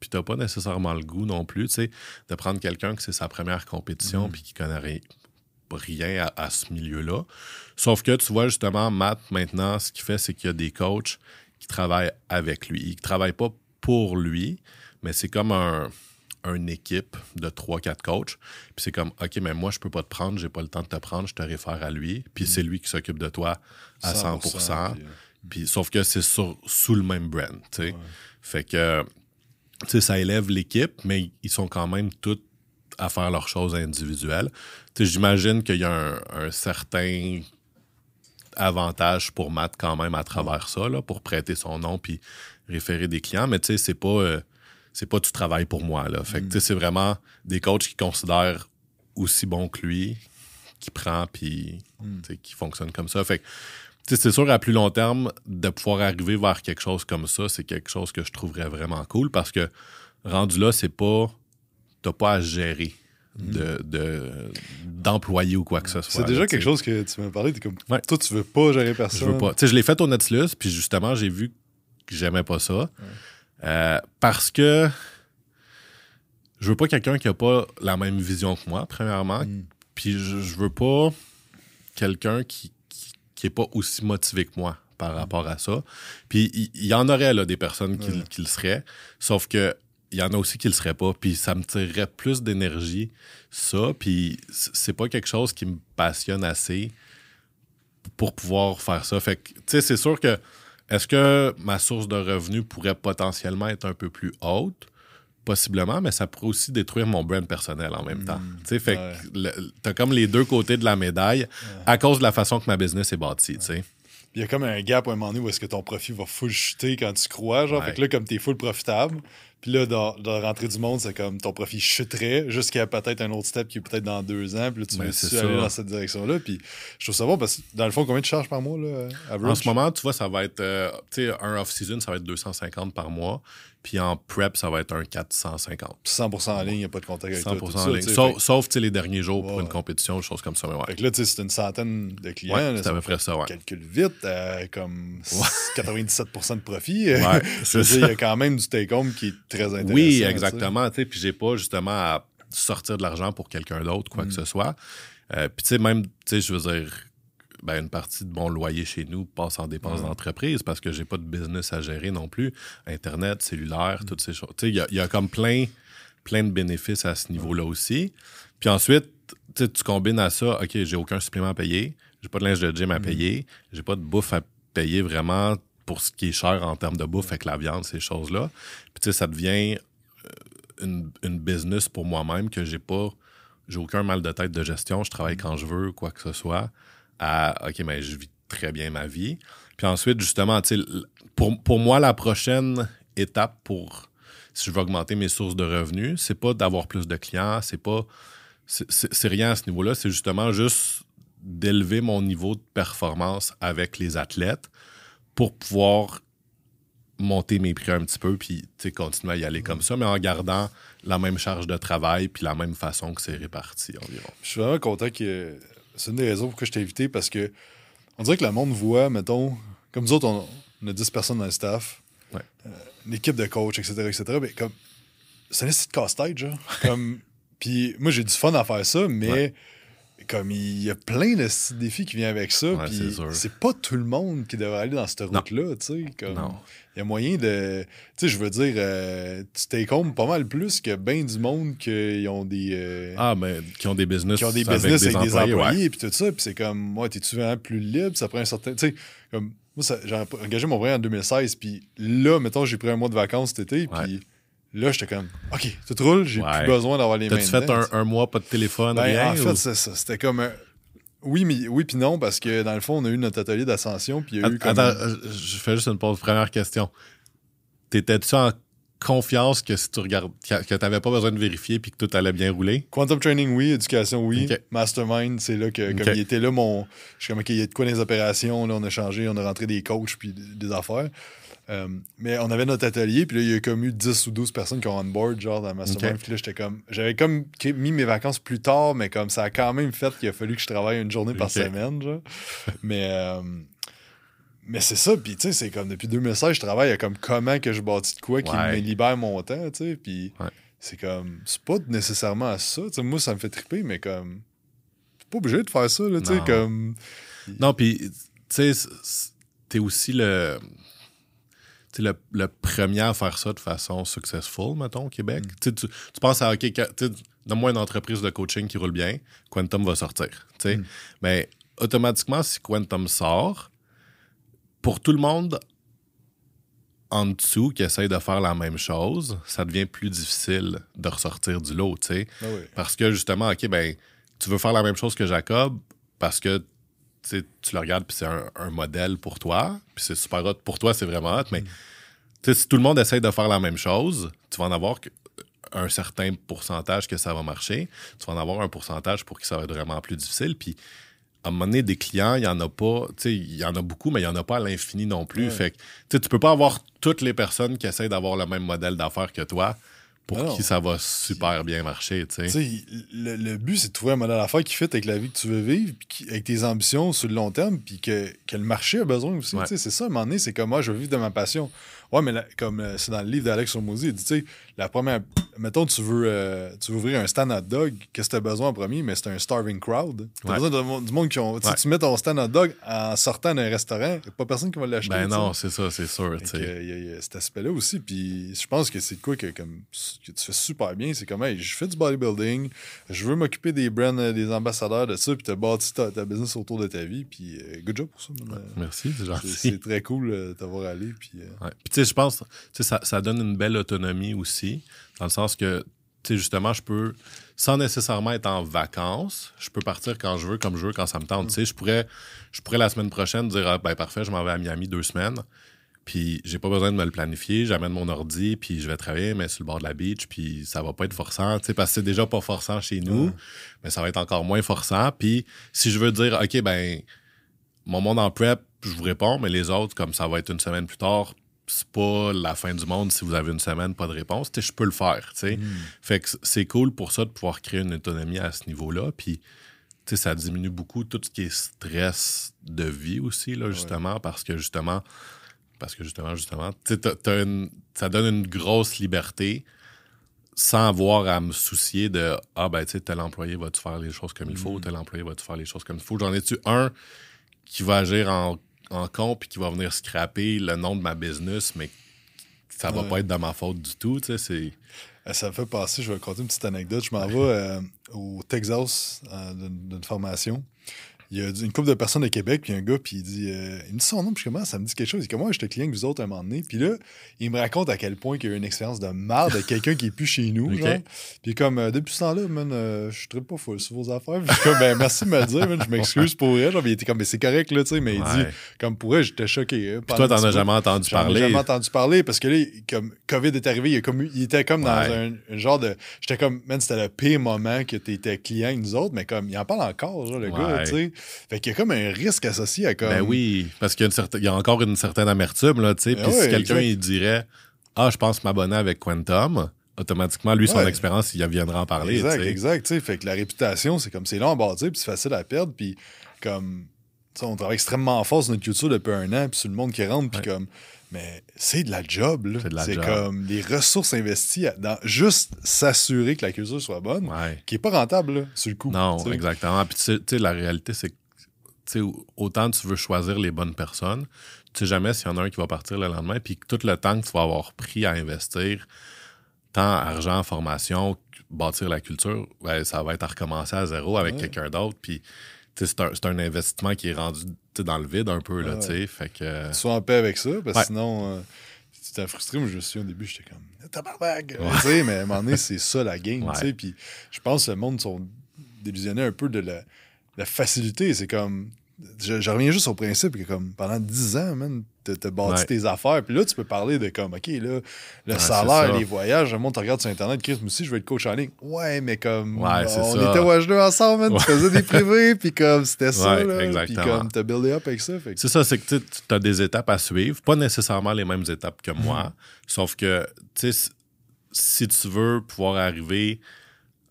puis t'as pas nécessairement le goût non plus, tu sais, de prendre quelqu'un que c'est sa première compétition, puis qui connaît ri- rien à, à ce milieu-là. Sauf que, tu vois, justement, Matt, maintenant, ce qu'il fait, c'est qu'il y a des coachs qui travaillent avec lui. Ils travaillent pas pour lui, mais c'est comme un une équipe de 3-4 coachs. Puis c'est comme, OK, mais moi, je peux pas te prendre, j'ai pas le temps de te prendre, je te réfère à lui. Puis c'est lui qui s'occupe de toi à 100%. 100%, puis, euh, Puis, sauf que c'est sur- sous le même brand, tu sais. Fait que, tu sais, ça élève l'équipe, mais ils sont quand même tous à faire leurs choses individuelles. J'imagine qu'il y a un, un certain avantage pour Matt quand même à travers ça, là, pour prêter son nom puis référer des clients. Mais tu sais, c'est pas, euh, c'est pas du travail pour moi, là. Fait que, tu sais, c'est vraiment des coachs qui considèrent aussi bon que lui, qui prend puis sais, qui fonctionne comme ça. Fait que, tu sais, c'est sûr, à plus long terme, de pouvoir arriver vers quelque chose comme ça, c'est quelque chose que je trouverais vraiment cool parce que rendu là, c'est pas. T'as pas à gérer de, de- d'employés ou quoi que ce soit. C'est déjà là, quelque chose que tu m'as parlé. T'es comme, Ouais. toi, tu veux pas gérer personne. Je veux pas. Tu sais, je l'ai fait au Netslus, puis justement, j'ai vu que j'aimais pas ça. Euh, parce que je veux pas quelqu'un qui a pas la même vision que moi, premièrement. Mm. Puis je, je veux pas quelqu'un qui, qui, qui est pas aussi motivé que moi par rapport à ça. Puis il y, en aurait là, des personnes qui, Ouais. qui le seraient, sauf que il y en a aussi qui le seraient pas. Puis ça me tirerait plus d'énergie, ça. Puis c'est pas quelque chose qui me passionne assez pour pouvoir faire ça. Fait que, tu sais, c'est sûr que est-ce que ma source de revenus pourrait potentiellement être un peu plus haute? Possiblement, mais ça pourrait aussi détruire mon brand personnel en même temps. Tu sais, fait ouais. que le- t'as comme les deux côtés de la médaille à cause de la façon que ma business est bâtie, tu sais. Il y a comme un gap à un moment donné où est-ce que ton profit va full chuter quand tu crois, genre. Ouais. Fait que là, comme t'es full profitable, puis là, dans, dans la rentrée du monde, c'est comme ton profit chuterait jusqu'à peut-être un autre step qui est peut-être dans deux ans, puis là, tu Ben, veux c'est aller dans cette direction-là? Puis je trouve ça bon parce que, dans le fond, combien tu charges par mois, là, average? En ce moment, tu vois, ça va être, euh, tu sais, un off-season, ça va être 250 par mois. Puis en prep, ça va être un 450. 100% en ligne, il n'y a pas de contact avec 100% toi. tout en ligne. Sauf, Fait- les derniers jours pour Ouais. une compétition, des choses comme ça. Mais ouais. Fait que là, tu sais, c'est une centaine de clients. Ouais, c'est à peu près ça, ouais. calcule vite, euh, comme 97% de profit. Ouais, il y a quand même du take-home qui est très intéressant. Oui, exactement. Puis j'ai pas justement à sortir de l'argent pour quelqu'un d'autre, quoi que Mm. ce soit. Euh, Puis tu sais, même, tu sais, je veux dire, ben, une partie de mon loyer chez nous passe en dépenses Ouais. d'entreprise parce que j'ai pas de business à gérer non plus. Internet, cellulaire, Mm. toutes ces choses. Il y a, il y a comme plein, plein de bénéfices à ce niveau-là aussi. Puis ensuite, tu combines à ça, OK, j'ai aucun supplément à payer, j'ai pas de linge de gym Mm. à payer, j'ai pas de bouffe à payer vraiment pour ce qui est cher en termes de bouffe avec la viande, ces choses-là. Puis tu sais, ça devient une, une business pour moi-même que j'ai pas j'ai aucun mal de tête de gestion je travaille quand je veux quoi que ce soit à ok mais je vis très bien ma vie puis ensuite justement pour, pour moi la prochaine étape pour si je veux augmenter mes sources de revenus c'est pas d'avoir plus de clients c'est pas c'est- rien à ce niveau-là c'est justement juste d'élever mon niveau de performance avec les athlètes pour pouvoir monter mes prix un petit peu puis continuer à y aller comme ça, mais en gardant la même charge de travail puis la même façon que c'est réparti environ. Je suis vraiment content que. C'est une des raisons pourquoi je t'ai invité parce que on dirait que le monde voit, mettons, comme nous autres, on, on a 10 personnes dans le staff, Ouais. euh, une équipe de coach, etc., etc., mais comme, c'est un petit casse-tête, genre. comme, puis moi, j'ai du fun à faire ça, mais Ouais. Comme il y a plein de défis qui viennent avec ça, Ouais, puis c'est pas tout le monde qui devrait aller dans cette route-là, tu sais. Comme, Non. il y a moyen de. Tu sais, je veux dire, euh, tu home pas mal plus que bien du monde qui ont des. euh, Ah, mais qui ont des business, qui ont des business avec, des employés, employés, puis tout ça, puis c'est comme, moi, t'es-tu vraiment plus libre, ça prend un certain. Tu sais, comme, moi, j'ai engagé mon vrai en 2016, puis là, mettons, j'ai pris un mois de vacances cet été, puis là, j'étais comme, OK, tout roule, j'ai Ouais. plus besoin d'avoir les mains. T'as-tu fait un, un mois, pas de téléphone, ben, rien? en fait, c'est ça. C'était comme un- Oui, mais oui, puis non, parce que dans le fond, on a eu notre atelier d'ascension, puis il y a eu comme. Attends, euh, je fais juste une pause. Première question. T'étais-tu en confiance que si tu regardes, que, t'avais pas besoin de vérifier puis que tout allait bien rouler? Quantum Training, oui. Éducation, oui. Mastermind, c'est là que, comme il était là, mon. Je suis comme, OK, il y a de quoi dans les opérations, là, on a changé, on a rentré des coachs, puis des affaires. Euh, mais on avait notre atelier, puis là, il y a comme eu 10 ou 12 personnes qui ont on board, genre, dans Mastermind. Ok. Puis là, j'étais comme. J'avais comme mis mes vacances plus tard, mais comme ça a quand même fait qu'il a fallu que je travaille une journée par semaine, genre. mais. euh, mais c'est ça, puis tu sais, c'est comme depuis 2016, je travaille à comme comment que je bâtis de quoi qui Ouais. me libère mon temps, tu sais, puis Ouais. c'est comme, c'est pas nécessairement à ça, tu sais, moi ça me fait triper, mais comme, t'es pas obligé de faire ça, là, tu sais, Non. comme, Non, puis, tu sais, t'es aussi le, le, le premier à faire ça de façon successful, mettons, au Québec. Mm. Tu penses à, OK, donne-moi une entreprise de coaching qui roule bien, Quantum va sortir. tu sais. Mm. Mais automatiquement, si Quantum sort, pour tout le monde en dessous qui essaye de faire la même chose, ça devient plus difficile de ressortir du lot, tu sais. ah. Parce que justement, OK, ben, tu veux faire la même chose que Jacob parce que tu le regardes puis c'est un, un modèle pour toi, puis c'est super hot. Pour toi, c'est vraiment hot, mais Mm. si tout le monde essaye de faire la même chose, tu vas en avoir que- un certain pourcentage que ça va marcher. Tu vas en avoir un pourcentage pour qui ça va être vraiment plus difficile. Puis à un moment donné, des clients, il n'y en a pas, tu sais, il y en a beaucoup, mais il n'y en a pas à l'infini non plus. Ouais. Fait que, tu peux pas avoir toutes les personnes qui essayent d'avoir le même modèle d'affaires que toi pour Ah non. qui ça va super bien marcher, tu sais. Tu sais, le, le but, c'est de trouver un modèle d'affaires qui fit avec la vie que tu veux vivre, qui- avec tes ambitions sur le long terme, puis que, que le marché a besoin aussi. Ouais. Tu sais, C'est ça, à un moment donné, c'est comme moi, je veux vivre de ma passion. Ouais, mais la- comme euh, c'est dans le livre d'Alex Hormozy, il dit, tu sais, la première. Mettons, tu veux, euh, tu veux ouvrir un stand hot dog, qu'est-ce que tu as besoin en premier? Mais c'est un starving crowd. Tu as Ouais. besoin de du monde qui ont. tu sais, Ouais. Tu mets ton stand hot dog en sortant d'un restaurant, il a pas personne qui va l'acheter. Ben non, c'est ça, c'est sûr. Il y, a- il y a cet aspect-là aussi. Puis je pense que c'est quoi que, comme, que tu fais super bien. C'est comme, hey, je fais du bodybuilding, je veux m'occuper des brands, euh, des ambassadeurs de ça, puis tu as bâti ta, ta business autour de ta vie. Puis euh, good job pour ça. Merci, c'est c'est- gentil. C'est très cool de t'avoir allé. Puis, tu sais, je pense, tu sais, ça, ça donne une belle autonomie aussi, dans le sens que, tu sais, justement, je peux, sans nécessairement être en vacances, je peux partir quand je veux, comme je veux, quand ça me tente. Tu sais, je pourrais, je pourrais la semaine prochaine dire, ah, ben parfait, je m'en vais à Miami deux semaines, puis j'ai pas besoin de me le planifier, j'amène mon ordi, puis je vais travailler, mais sur le bord de la beach, puis ça va pas être forçant, tu sais, parce que c'est déjà pas forçant chez nous, mais ça va être encore moins forçant. Puis si je veux dire, OK, ben, mon monde en prep, je vous réponds, mais les autres, comme ça va être une semaine plus tard, c'est pas la fin du monde si vous avez une semaine, pas de réponse. Je peux le faire. sais. Fait que c'est cool pour ça de pouvoir créer une autonomie à ce niveau-là. Puis, ça diminue beaucoup tout ce qui est stress de vie aussi, là, justement, parce que justement, parce que justement, justement, t'as- t'as une- ça donne une grosse liberté sans avoir à me soucier de Ah, ben, tu sais, tel employé va-tu faire les choses comme il faut, tel employé va-tu faire les choses comme il faut. J'en ai-tu un qui va agir en, en compte puis qui va venir scraper le nom de ma business, mais ça va Ouais. pas être de ma faute du tout, tu sais, c'est... euh, ça me fait passer, je vais raconter une petite anecdote. Je m'en vais euh, au Texas euh, d'une d'une formation. Il y a une couple de personnes de Québec, puis un gars, puis il dit, euh, il me dit son nom, puis je commence, ça me dit quelque chose. Il dit, comment j'étais client que vous autres à un moment donné? Puis là, il me raconte à quel point qu'il y a eu une expérience de marde de quelqu'un qui est plus chez nous. Puis comme, euh, depuis ce temps-là, man, euh, je ne pas full sur vos affaires. Puis je suis comme, ben, merci de me le dire, man, je m'excuse pour elle. Genre, puis il était comme, mais c'est correct, là, tu sais, mais il dit, comme pour elle, j'étais choqué. hein, Puis toi, t'en as jamais entendu J'en ai parler. jamais entendu parler parce que là, comme COVID est arrivé, il, comme- il était comme dans Ouais. un, un genre de. J'étais comme, man, c'était le pire moment que tu étais client avec nous autres, mais comme, il en parle encore, genre, le Ouais. gars, tu sais. Fait qu'il y a comme un risque associé à comme. Ben oui, parce qu'il y a, une certaine- il y a encore une certaine amertume, là, tu sais. Ben Puis si quelqu'un, il dirait Ah, je pense m'abonner avec Quantum, automatiquement, lui, son Ouais. expérience, il viendra en parler, Exact, exact, tu sais. Fait que la réputation, c'est comme, c'est long à bâtir, puis c'est facile à perdre, puis comme. sais, on travaille extrêmement fort sur notre culture depuis un an, puis c'est le monde qui rentre, puis comme. Mais c'est de la job, là. C'est de la C'est job. comme les ressources investies dans juste s'assurer que la culture soit bonne, Ouais. qui est pas rentable, là, sur le coup. Non, exactement. Puis, tu sais- la réalité, c'est que, tu sais, autant tu veux choisir les bonnes personnes, tu sais jamais s'il y en a un qui va partir le lendemain, puis tout le temps que tu vas avoir pris à investir, tant argent, formation, bâtir la culture, ben, ça va être à recommencer à zéro avec Ouais. quelqu'un d'autre. Puis, tu sais, c'est un, un investissement qui est rendu dans le vide un peu, là, Ouais. tu sais. Fait que. Sois en paix avec ça, parce que Ouais. sinon, euh, tu t'es frustré. Moi, je me souviens au début, j'étais comme tabarnak! Tu sais, mais à un moment donné, c'est ça la game, Ouais. tu sais. Puis je pense que le monde sont délusionnés un peu de la, la facilité. C'est comme. Je, je reviens juste au principe que, comme, pendant 10 ans, man, t'as bâti Ouais. tes affaires. Puis là, tu peux parler de, comme, OK, là, le Ouais, salaire, les voyages. Le monde te regarde sur Internet, Chris, moi aussi, je veux être coach en ligne. Ouais, mais comme. Ouais, on ça. était H2 ensemble, man. Tu faisais des privés, puis comme, c'était ça, là. Puis comme, t'as buildé up avec ça. C'est ça, c'est que tu as des étapes à suivre, pas nécessairement les mêmes étapes que moi, sauf que tu sais, si- si tu veux pouvoir arriver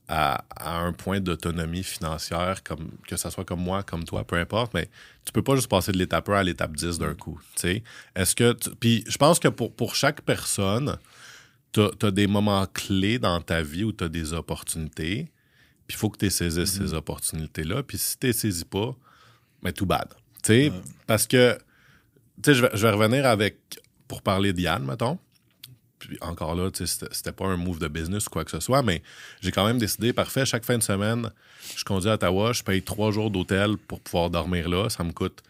à, à un point d'autonomie financière, comme, que ce soit comme moi, comme toi, peu importe, mais tu peux pas juste passer de l'étape 1 à l'étape 10 d'un coup. tu sais. Est-ce que. tu- Puis je pense que pour, pour chaque personne, tu as, des moments clés dans ta vie où tu as des opportunités, puis il faut que tu saisisses ces opportunités-là. Puis si tu les saisis pas, mais tout bad. Tu sais, parce que, tu sais, je vais, je vais revenir avec, pour parler d'Yann, mettons. Puis encore là, c'était pas un move de business ou quoi que ce soit, mais j'ai quand même décidé, parfait, chaque fin de semaine, je conduis à Ottawa, je paye trois jours d'hôtel pour pouvoir dormir là. Ça me coûte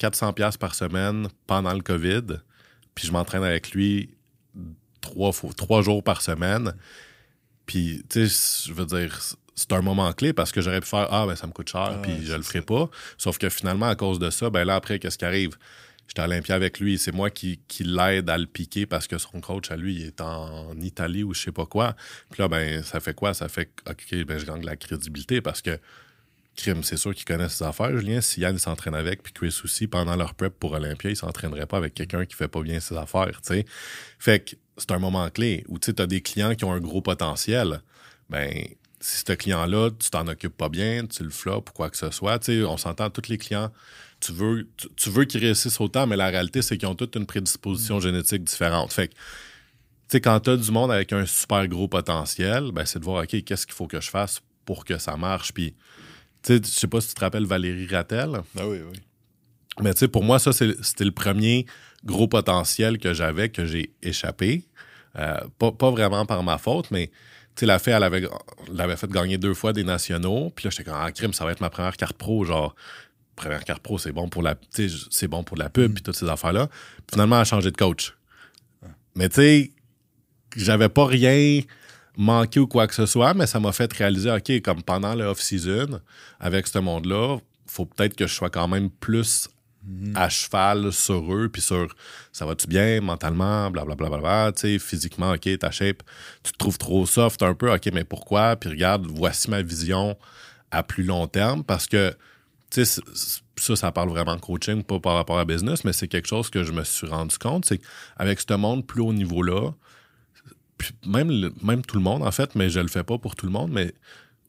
400$ piastres par semaine pendant le COVID. Puis je m'entraîne avec lui trois, fois- trois jours par semaine. Puis, tu sais, je veux dire, c'est un moment clé parce que j'aurais pu faire Ah, ben ça me coûte cher, Ah, puis je le ferai pas. Sauf que finalement, à cause de ça, ben là, après, qu'est-ce qui arrive? J'étais à Olympia avec lui, c'est moi qui, qui l'aide à le piquer parce que son coach à lui, est en Italie ou je sais pas quoi. Puis là, ben, ça fait quoi? Ça fait que, OK, ben, je gagne de la crédibilité parce que crime, c'est sûr qu'il connaît ses affaires, Julien. Si Yann s'entraîne avec, puis Chris aussi, pendant leur prep pour Olympia, il s'entraînerait pas avec quelqu'un qui fait pas bien ses affaires, tu sais. Fait que c'est un moment clé où tu as des clients qui ont un gros potentiel. Ben, si ce client-là, tu t'en occupes pas bien, tu le flops ou quoi que ce soit, tu sais, on s'entend, tous les clients, tu veux, tu, tu veux qu'ils réussissent autant, mais la réalité, c'est qu'ils ont toute une prédisposition génétique différente. Fait que, tu sais, quand tu as du monde avec un super gros potentiel, ben, c'est de voir, OK, qu'est-ce qu'il faut que je fasse pour que ça marche? Puis, tu sais, je sais pas si tu te rappelles Valérie Rattel, Ah oui, oui. mais tu sais, pour moi, ça, c'était le premier gros potentiel que j'avais, que j'ai échappé. Euh, pas, pas vraiment par ma faute, mais tu sais, la fille, elle avait, l'avait fait gagner deux fois des nationaux. Puis là, j'étais comme, ah, crime, ça va être ma première carte pro. Genre, première carte pro, c'est bon pour la, c'est bon pour la pub, puis toutes ces affaires-là. Puis finalement, elle a changé de coach. Mais tu sais, j'avais pas rien manqué ou quoi que ce soit, mais ça m'a fait réaliser, OK, comme pendant le off-season, avec ce monde-là, faut peut-être que je sois quand même plus à cheval sur eux, puis sur ça va-tu bien mentalement, blablabla, bla, bla, bla, tu sais, physiquement, OK, ta shape, tu te trouves trop soft un peu, OK, mais pourquoi? Puis regarde, voici ma vision à plus long terme, parce que, ça, ça parle vraiment coaching, pas par rapport à business, mais c'est quelque chose que je me suis rendu compte, c'est qu'avec ce monde plus haut niveau-là, même, le- même tout le monde, en fait, mais je le fais pas pour tout le monde, mais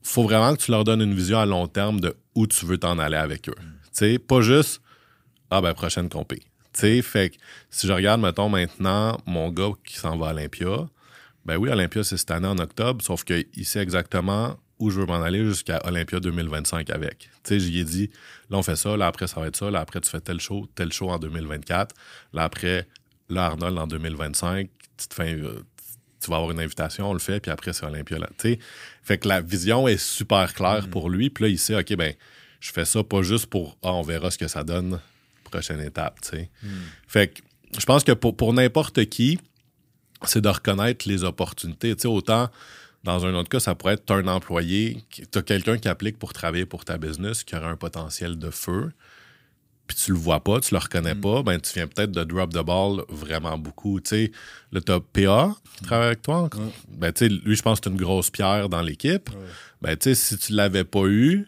faut vraiment que tu leur donnes une vision à long terme de où tu veux t'en aller avec eux. Tu sais, pas juste, ah ben, prochaine compé. Tu sais, fait que si je regarde, mettons, maintenant, mon gars qui s'en va à Olympia, ben oui, Olympia, c'est cette année en octobre, sauf qu'il sait exactement où je veux m'en aller jusqu'à Olympia 2025 avec. Tu sais, j'y ai dit, là, on fait ça, là, après, ça va être ça, là, après, tu fais tel show, tel show en 2024, là, après, là, Arnold, en 2025, tu te fais, euh, tu vas avoir une invitation, on le fait, puis après, c'est Olympia, là, tu sais. Fait que la vision est super claire pour lui, puis là, il sait, OK, ben, je fais ça pas juste pour, ah, on verra ce que ça donne, prochaine étape, tu sais. Fait que je pense que pour, pour n'importe qui, c'est de reconnaître les opportunités. Tu sais, autant dans un autre cas, ça pourrait être un employé, tu as quelqu'un qui applique pour travailler pour ta business, qui aurait un potentiel de feu, puis tu le vois pas, tu le reconnais pas, ben tu viens peut-être de drop the ball vraiment beaucoup. Tu sais, là, tu as PA qui travaille avec toi. Ben, tu sais, lui, je pense que c'est une grosse pierre dans l'équipe. Ben, tu sais, si tu l'avais pas eu,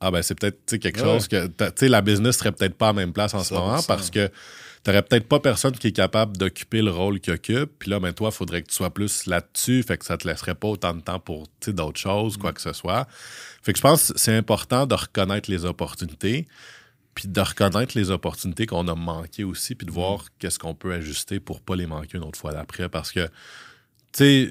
ah ben c'est peut-être quelque chose que tu sais la business serait peut-être pas à la même place en ce 100%. moment parce que tu n'aurais peut-être pas personne qui est capable d'occuper le rôle qu'il occupe. Puis là, ben toi, il faudrait que tu sois plus là-dessus, fait que ça te laisserait pas autant de temps pour d'autres choses, quoi que ce soit. Fait que je pense que c'est important de reconnaître les opportunités. puis de reconnaître les opportunités qu'on a manquées aussi, puis de voir qu'est-ce qu'on peut ajuster pour pas les manquer une autre fois d'après. Parce que, tu sais,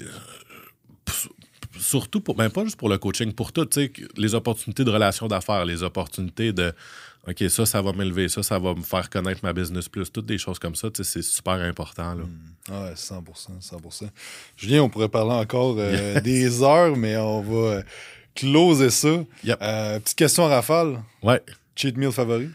surtout pour, ben pas juste pour le coaching, pour tout, tu sais, les opportunités de relations d'affaires, les opportunités de, OK, ça, ça va m'élever, ça, ça va me faire connaître ma business plus, toutes des choses comme ça, tu sais, c'est super important, là. Ah Ouais, 100%, 100%. Julien, on pourrait parler encore euh, des heures, mais on va euh, closer ça. Yep. Euh, petite question à rafale. Ouais. Cheat meal favori?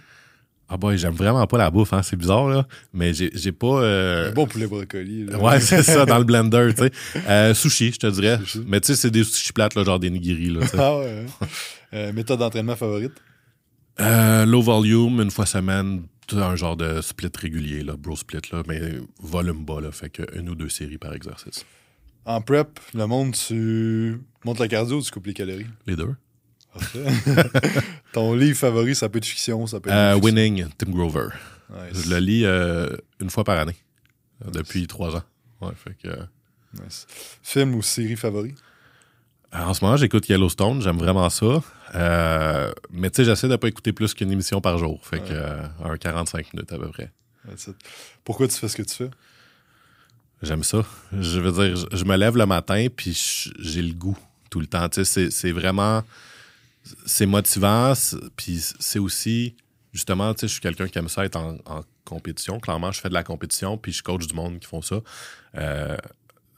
Ah boy, j'aime vraiment pas la bouffe, hein, c'est bizarre, là, mais j'ai pas... euh, Un bon poulet brocoli. là. Ouais, c'est ça, dans le blender, tu sais. Euh, sushi, je te dirais. Mais tu sais, c'est des sushis plates, là, genre des nigiri, là. Ah ouais. hein. Euh, méthode d'entraînement favorite? Euh, low volume, une fois semaine, un genre de split régulier, là, bro split, là, mais volume bas, là, fait que une ou deux séries par exercice. En prep, le monde, tu montes le cardio ou tu coupes les calories? Les deux. Parfait. Ton livre favori, ça peut être fiction, ça peut être. Euh. Winning, Tim Grover. Nice. Je le lis euh, une fois par année, depuis trois ans. Ouais, fait que... Nice. Film ou série favori? En ce moment, j'écoute Yellowstone, j'aime vraiment ça. Euh, mais tu sais, j'essaie de pas écouter plus qu'une émission par jour. Fait que euh, un 45 minutes à peu près. Pourquoi tu fais ce que tu fais? J'aime ça. Je veux dire, je, je me lève le matin puis j'ai le goût tout le temps. Tu sais, c'est- vraiment... C'est motivant. Puis c'est aussi... Justement, tu sais, je suis quelqu'un qui aime ça être en, en compétition. Clairement, je fais de la compétition puis je coach du monde qui font ça. Euh,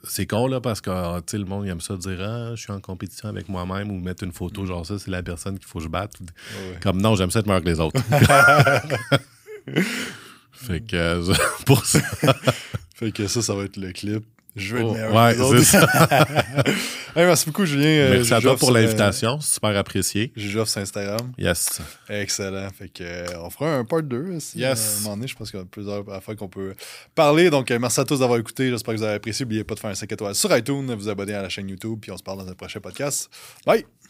c'est con, là, parce que ah, tu sais, le monde il aime ça dire Ah, je suis en compétition avec moi-même ou mettre une photo, genre ça, c'est la personne qu'il faut que je batte. Ouais. Comme non, j'aime ça être meilleur que les autres. fait que euh, pour ça. Fait que ça, ça va être le clip. Je veux être Oh, meilleur ouais, que les autres. c'est ça. Hey, merci beaucoup, Julien. Euh, Merci à toi pour euh, l'invitation. Super apprécié. J'ai Geoff sur Instagram. Yes. Excellent. Fait que, euh, on fera un part 2. Si, Yes. À un moment donné, je pense qu'il y a plusieurs affaires qu'on peut parler. Donc, euh, merci à tous d'avoir écouté. J'espère que vous avez apprécié. N'oubliez pas de faire un 5 étoiles sur iTunes, vous abonner à la chaîne YouTube, puis on se parle dans un prochain podcast. Bye!